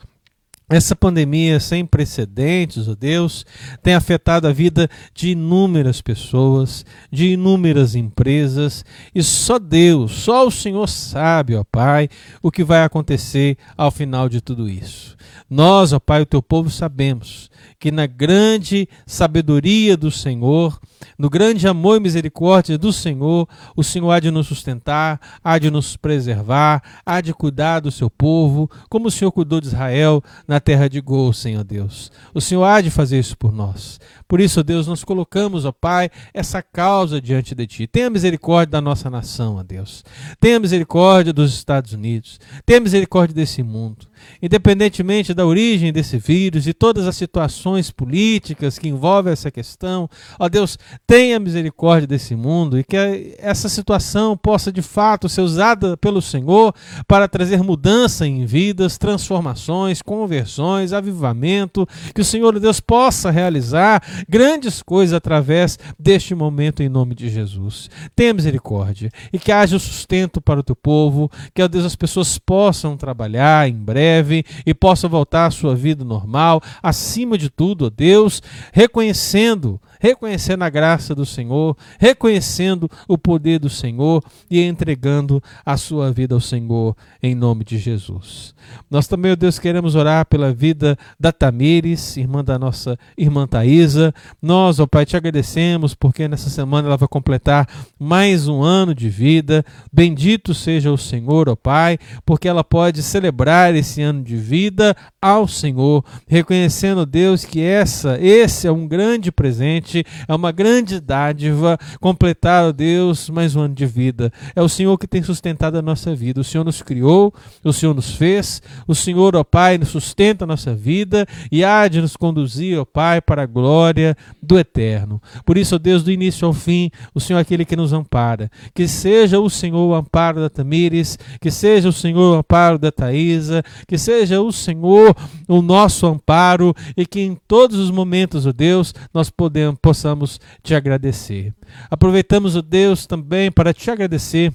essa pandemia sem precedentes, ó oh Deus, tem afetado a vida de inúmeras pessoas, de inúmeras empresas, e só Deus, só o Senhor sabe, ó Pai, o que vai acontecer ao final de tudo isso. Nós, ó Pai, o teu povo sabemos que na grande sabedoria do Senhor, no grande amor e misericórdia do Senhor, o Senhor há de nos sustentar, há de nos preservar, há de cuidar do seu povo, como o Senhor cuidou de Israel na terra de Gol, Senhor Deus. O Senhor há de fazer isso por nós. Por isso, Deus, nós colocamos, ó Pai, essa causa diante de Ti. Tenha misericórdia da nossa nação, ó Deus. Tenha misericórdia dos Estados Unidos. Tenha misericórdia desse mundo. Independentemente da origem desse vírus e todas as situações políticas que envolvem essa questão, ó Deus, tenha misericórdia desse mundo e que essa situação possa de fato ser usada pelo Senhor para trazer mudança em vidas, transformações, conversões, avivamento, que o Senhor Deus possa realizar grandes coisas através deste momento em nome de Jesus. Tenha misericórdia e que haja sustento para o teu povo, que ó Deus as pessoas possam trabalhar em breve e possa voltar à sua vida normal. Acima de tudo, ó Deus, reconhecendo reconhecendo a graça do Senhor, reconhecendo o poder do Senhor e entregando a sua vida ao Senhor em nome de Jesus. Nós também, ó Deus, queremos orar pela vida da Tamires, irmã da nossa irmã Thaisa. Nós, ó Pai, te agradecemos porque nessa semana ela vai completar mais um ano de vida. Bendito seja o Senhor, ó Pai, porque ela pode celebrar esse ano de vida ao Senhor, reconhecendo, Deus, que essa, esse é um grande presente, é uma grande dádiva completar, ó Deus, mais um ano de vida. É o Senhor que tem sustentado a nossa vida. O Senhor nos criou, o Senhor nos fez, o Senhor, ó Pai, nos sustenta a nossa vida e há de nos conduzir, ó Pai, para a glória do eterno. Por isso, ó Deus, do início ao fim, o Senhor é aquele que nos ampara. Que seja o Senhor o amparo da Tamires, que seja o Senhor o amparo da Thaisa, que seja o Senhor o nosso amparo e que em todos os momentos, ó Deus, nós podemos, possamos te agradecer. Aproveitamos, ó Deus, também para te agradecer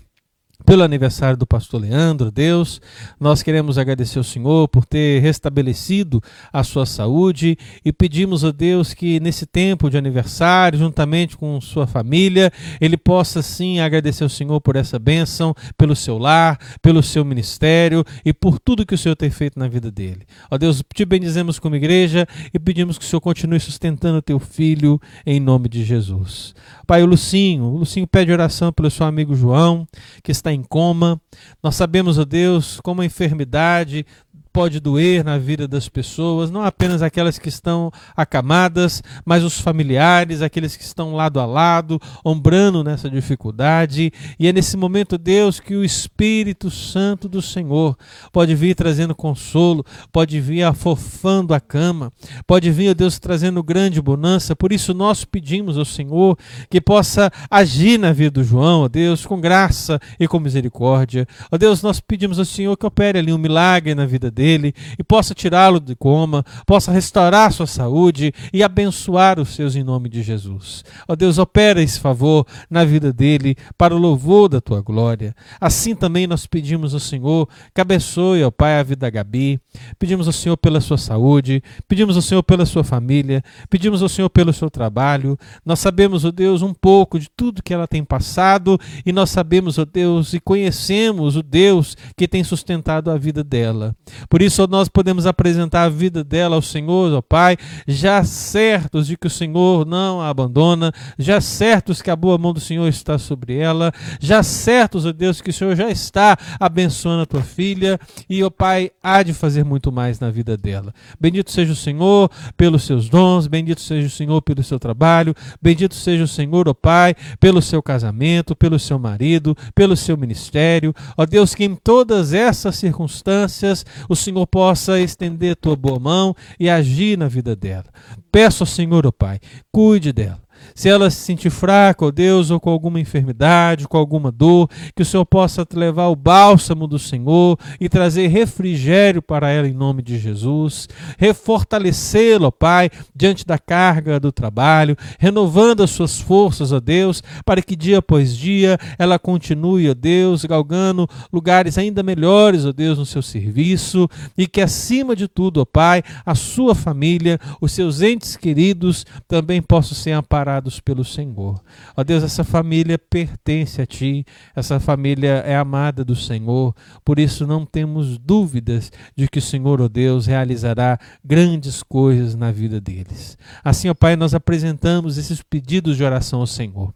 pelo aniversário do pastor Leandro, Deus, nós queremos agradecer ao Senhor por ter restabelecido a sua saúde e pedimos a Deus que nesse tempo de aniversário, juntamente com sua família, ele possa sim agradecer ao Senhor por essa bênção, pelo seu lar, pelo seu ministério e por tudo que o Senhor tem feito na vida dele. Ó Deus, te bendizemos como igreja e pedimos que o Senhor continue sustentando o teu filho em nome de Jesus. Pai, o Lucinho, o Lucinho pede oração pelo seu amigo João, que está em coma. Nós sabemos, ó Deus, como a enfermidade pode doer na vida das pessoas, não apenas aquelas que estão acamadas, mas os familiares, aqueles que estão lado a lado, ombrando nessa dificuldade. E é nesse momento, Deus, que o Espírito Santo do Senhor pode vir trazendo consolo, pode vir afofando a cama, pode vir, Deus, trazendo grande bonança. Por isso nós pedimos ao Senhor que possa agir na vida do João, ó Deus, com graça e com misericórdia. Ó Deus, nós pedimos ao Senhor que opere ali um milagre na vida dele dele e possa tirá-lo de coma, possa restaurar sua saúde e abençoar os seus em nome de Jesus. Ó Deus, opera esse favor na vida dele para o louvor da tua glória. Assim também nós pedimos ao Senhor que abençoe, ó Pai, a vida da Gabi. Pedimos ao Senhor pela sua saúde, pedimos ao Senhor pela sua família, pedimos ao Senhor pelo seu trabalho. Nós sabemos, ó Deus, um pouco de tudo que ela tem passado e nós sabemos, ó Deus, e conhecemos o Deus que tem sustentado a vida dela. Por isso nós podemos apresentar a vida dela ao Senhor, ó Pai, já certos de que o Senhor não a abandona, já certos que a boa mão do Senhor está sobre ela, já certos, ó Deus, que o Senhor já está abençoando a tua filha e, ó Pai, há de fazer muito mais na vida dela. Bendito seja o Senhor pelos seus dons, bendito seja o Senhor pelo seu trabalho, bendito seja o Senhor, ó Pai, pelo seu casamento, pelo seu marido, pelo seu ministério. Ó Deus, que em todas essas circunstâncias o Senhor possa estender tua boa mão e agir na vida dela. Peço ao Senhor, ó oh Pai, cuide dela. Se ela se sentir fraca, ó oh Deus, ou com alguma enfermidade, com alguma dor, que o Senhor possa levar o bálsamo do Senhor e trazer refrigério para ela em nome de Jesus. Refortalecê-la, ó Pai, diante da carga do trabalho, renovando as suas forças, ó Deus, para que dia após dia ela continue, ó Deus, galgando lugares ainda melhores, ó Deus, no seu serviço e que acima de tudo, ó Pai, a sua família, os seus entes queridos também possam ser amparados pelo Senhor. Ó Deus, essa família pertence a Ti, essa família é amada do Senhor, por isso não temos dúvidas de que o Senhor, ó Deus, realizará grandes coisas na vida deles. Assim, ó Pai, nós apresentamos esses pedidos de oração ao Senhor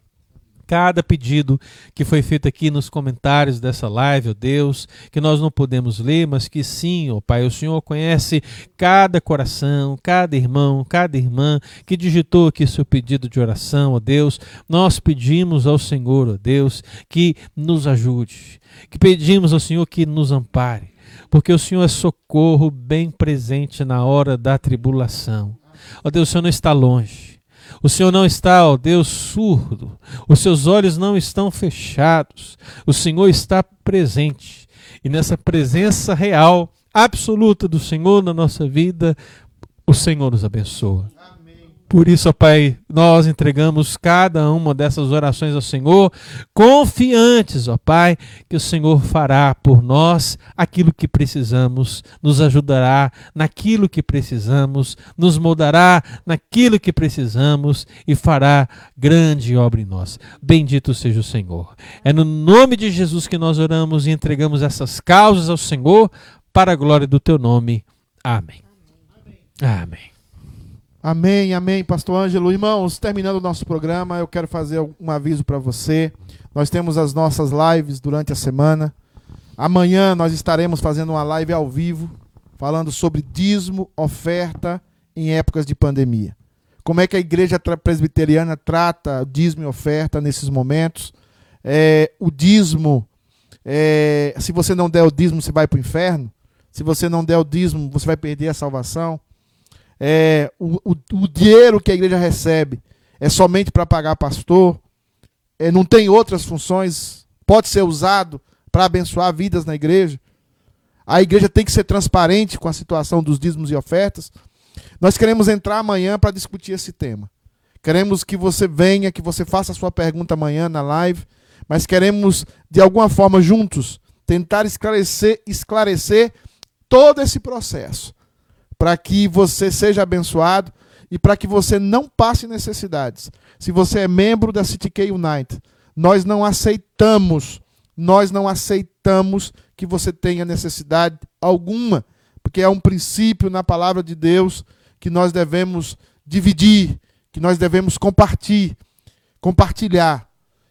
cada pedido que foi feito aqui nos comentários dessa live, ó Deus, que nós não podemos ler, mas que sim, ó Pai, o Senhor conhece cada coração, cada irmão, cada irmã que digitou aqui seu pedido de oração, ó Deus. Nós pedimos ao Senhor, ó Deus, que nos ajude, que pedimos ao Senhor que nos ampare, porque o Senhor é socorro bem presente na hora da tribulação. Ó Deus, o Senhor não está longe. O Senhor não está, ó Deus, surdo. Os seus olhos não estão fechados. O Senhor está presente. E nessa presença real, absoluta do Senhor na nossa vida, o Senhor nos abençoa. Por isso, ó Pai, nós entregamos cada uma dessas orações ao Senhor, confiantes, ó Pai, que o Senhor fará por nós aquilo que precisamos, nos ajudará naquilo que precisamos, nos moldará naquilo que precisamos e fará grande obra em nós. Bendito seja o Senhor. É no nome de Jesus que nós oramos e entregamos essas causas ao Senhor para a glória do teu nome. Amém. Amém. Amém, amém, Pastor Ângelo. Irmãos, terminando o nosso programa, eu quero fazer um aviso para você. Nós temos as nossas lives durante a semana. Amanhã nós estaremos fazendo uma live ao vivo, falando sobre dízimo, oferta em épocas de pandemia. Como é que a igreja presbiteriana trata dízimo e oferta nesses momentos? É, o dízimo, é, se você não der o dízimo, você vai para o inferno. Se você não der o dízimo, você vai perder a salvação é, o, o, o, dinheiro que a igreja recebe é somente para pagar pastor, é, não tem outras funções, pode ser usado para abençoar vidas na igreja. A igreja tem que ser transparente com a situação dos dízimos e ofertas. Nós queremos entrar amanhã para discutir esse tema. Queremos que você venha, que você faça a sua pergunta amanhã na live, mas queremos, de alguma forma, juntos, tentar esclarecer, esclarecer todo esse processo para que você seja abençoado e para que você não passe necessidades. Se você é membro da CityK United, nós não aceitamos, nós não aceitamos que você tenha necessidade alguma, porque é um princípio na palavra de Deus que nós devemos dividir, que nós devemos compartilhar, compartilhar.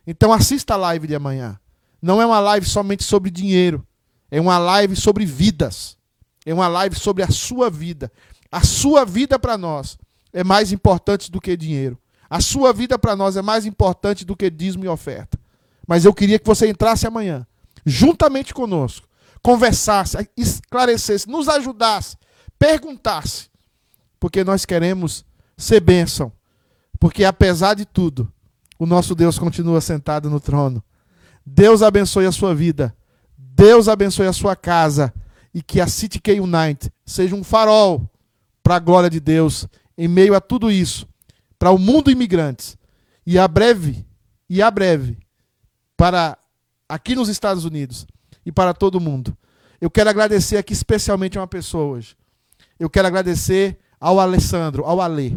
Então assista a live de amanhã. Não é uma live somente sobre dinheiro, é uma live sobre vidas. É uma live sobre a sua vida. A sua vida para nós é mais importante do que dinheiro. A sua vida para nós é mais importante do que dízimo e oferta. Mas eu queria que você entrasse amanhã, juntamente conosco, conversasse, esclarecesse, nos ajudasse, perguntasse. Porque nós queremos ser bênção. Porque apesar de tudo, o nosso Deus continua sentado no trono. Deus abençoe a sua vida. Deus abençoe a sua casa e que a City K seja um farol para a glória de Deus em meio a tudo isso, para o mundo imigrantes e a breve e a breve para aqui nos Estados Unidos e para todo mundo. Eu quero agradecer aqui especialmente a uma pessoa hoje. Eu quero agradecer ao Alessandro, ao Alê.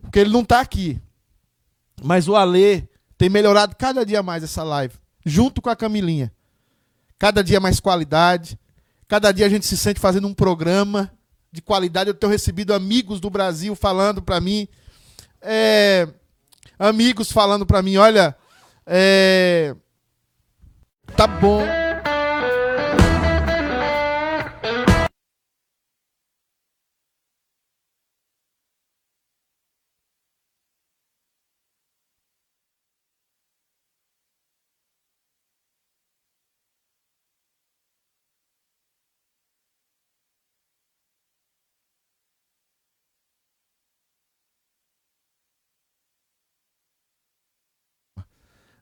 Porque ele não está aqui. Mas o Alê tem melhorado cada dia mais essa live, junto com a Camilinha. Cada dia mais qualidade, Cada dia a gente se sente fazendo um programa de qualidade. Eu tenho recebido amigos do Brasil falando para mim, é, amigos falando para mim, olha, é, tá bom.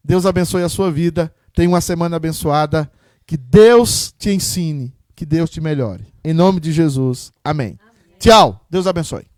Deus abençoe a sua vida. Tenha uma semana abençoada. Que Deus te ensine. Que Deus te melhore. Em nome de Jesus. Amém. Amém. Tchau. Deus abençoe.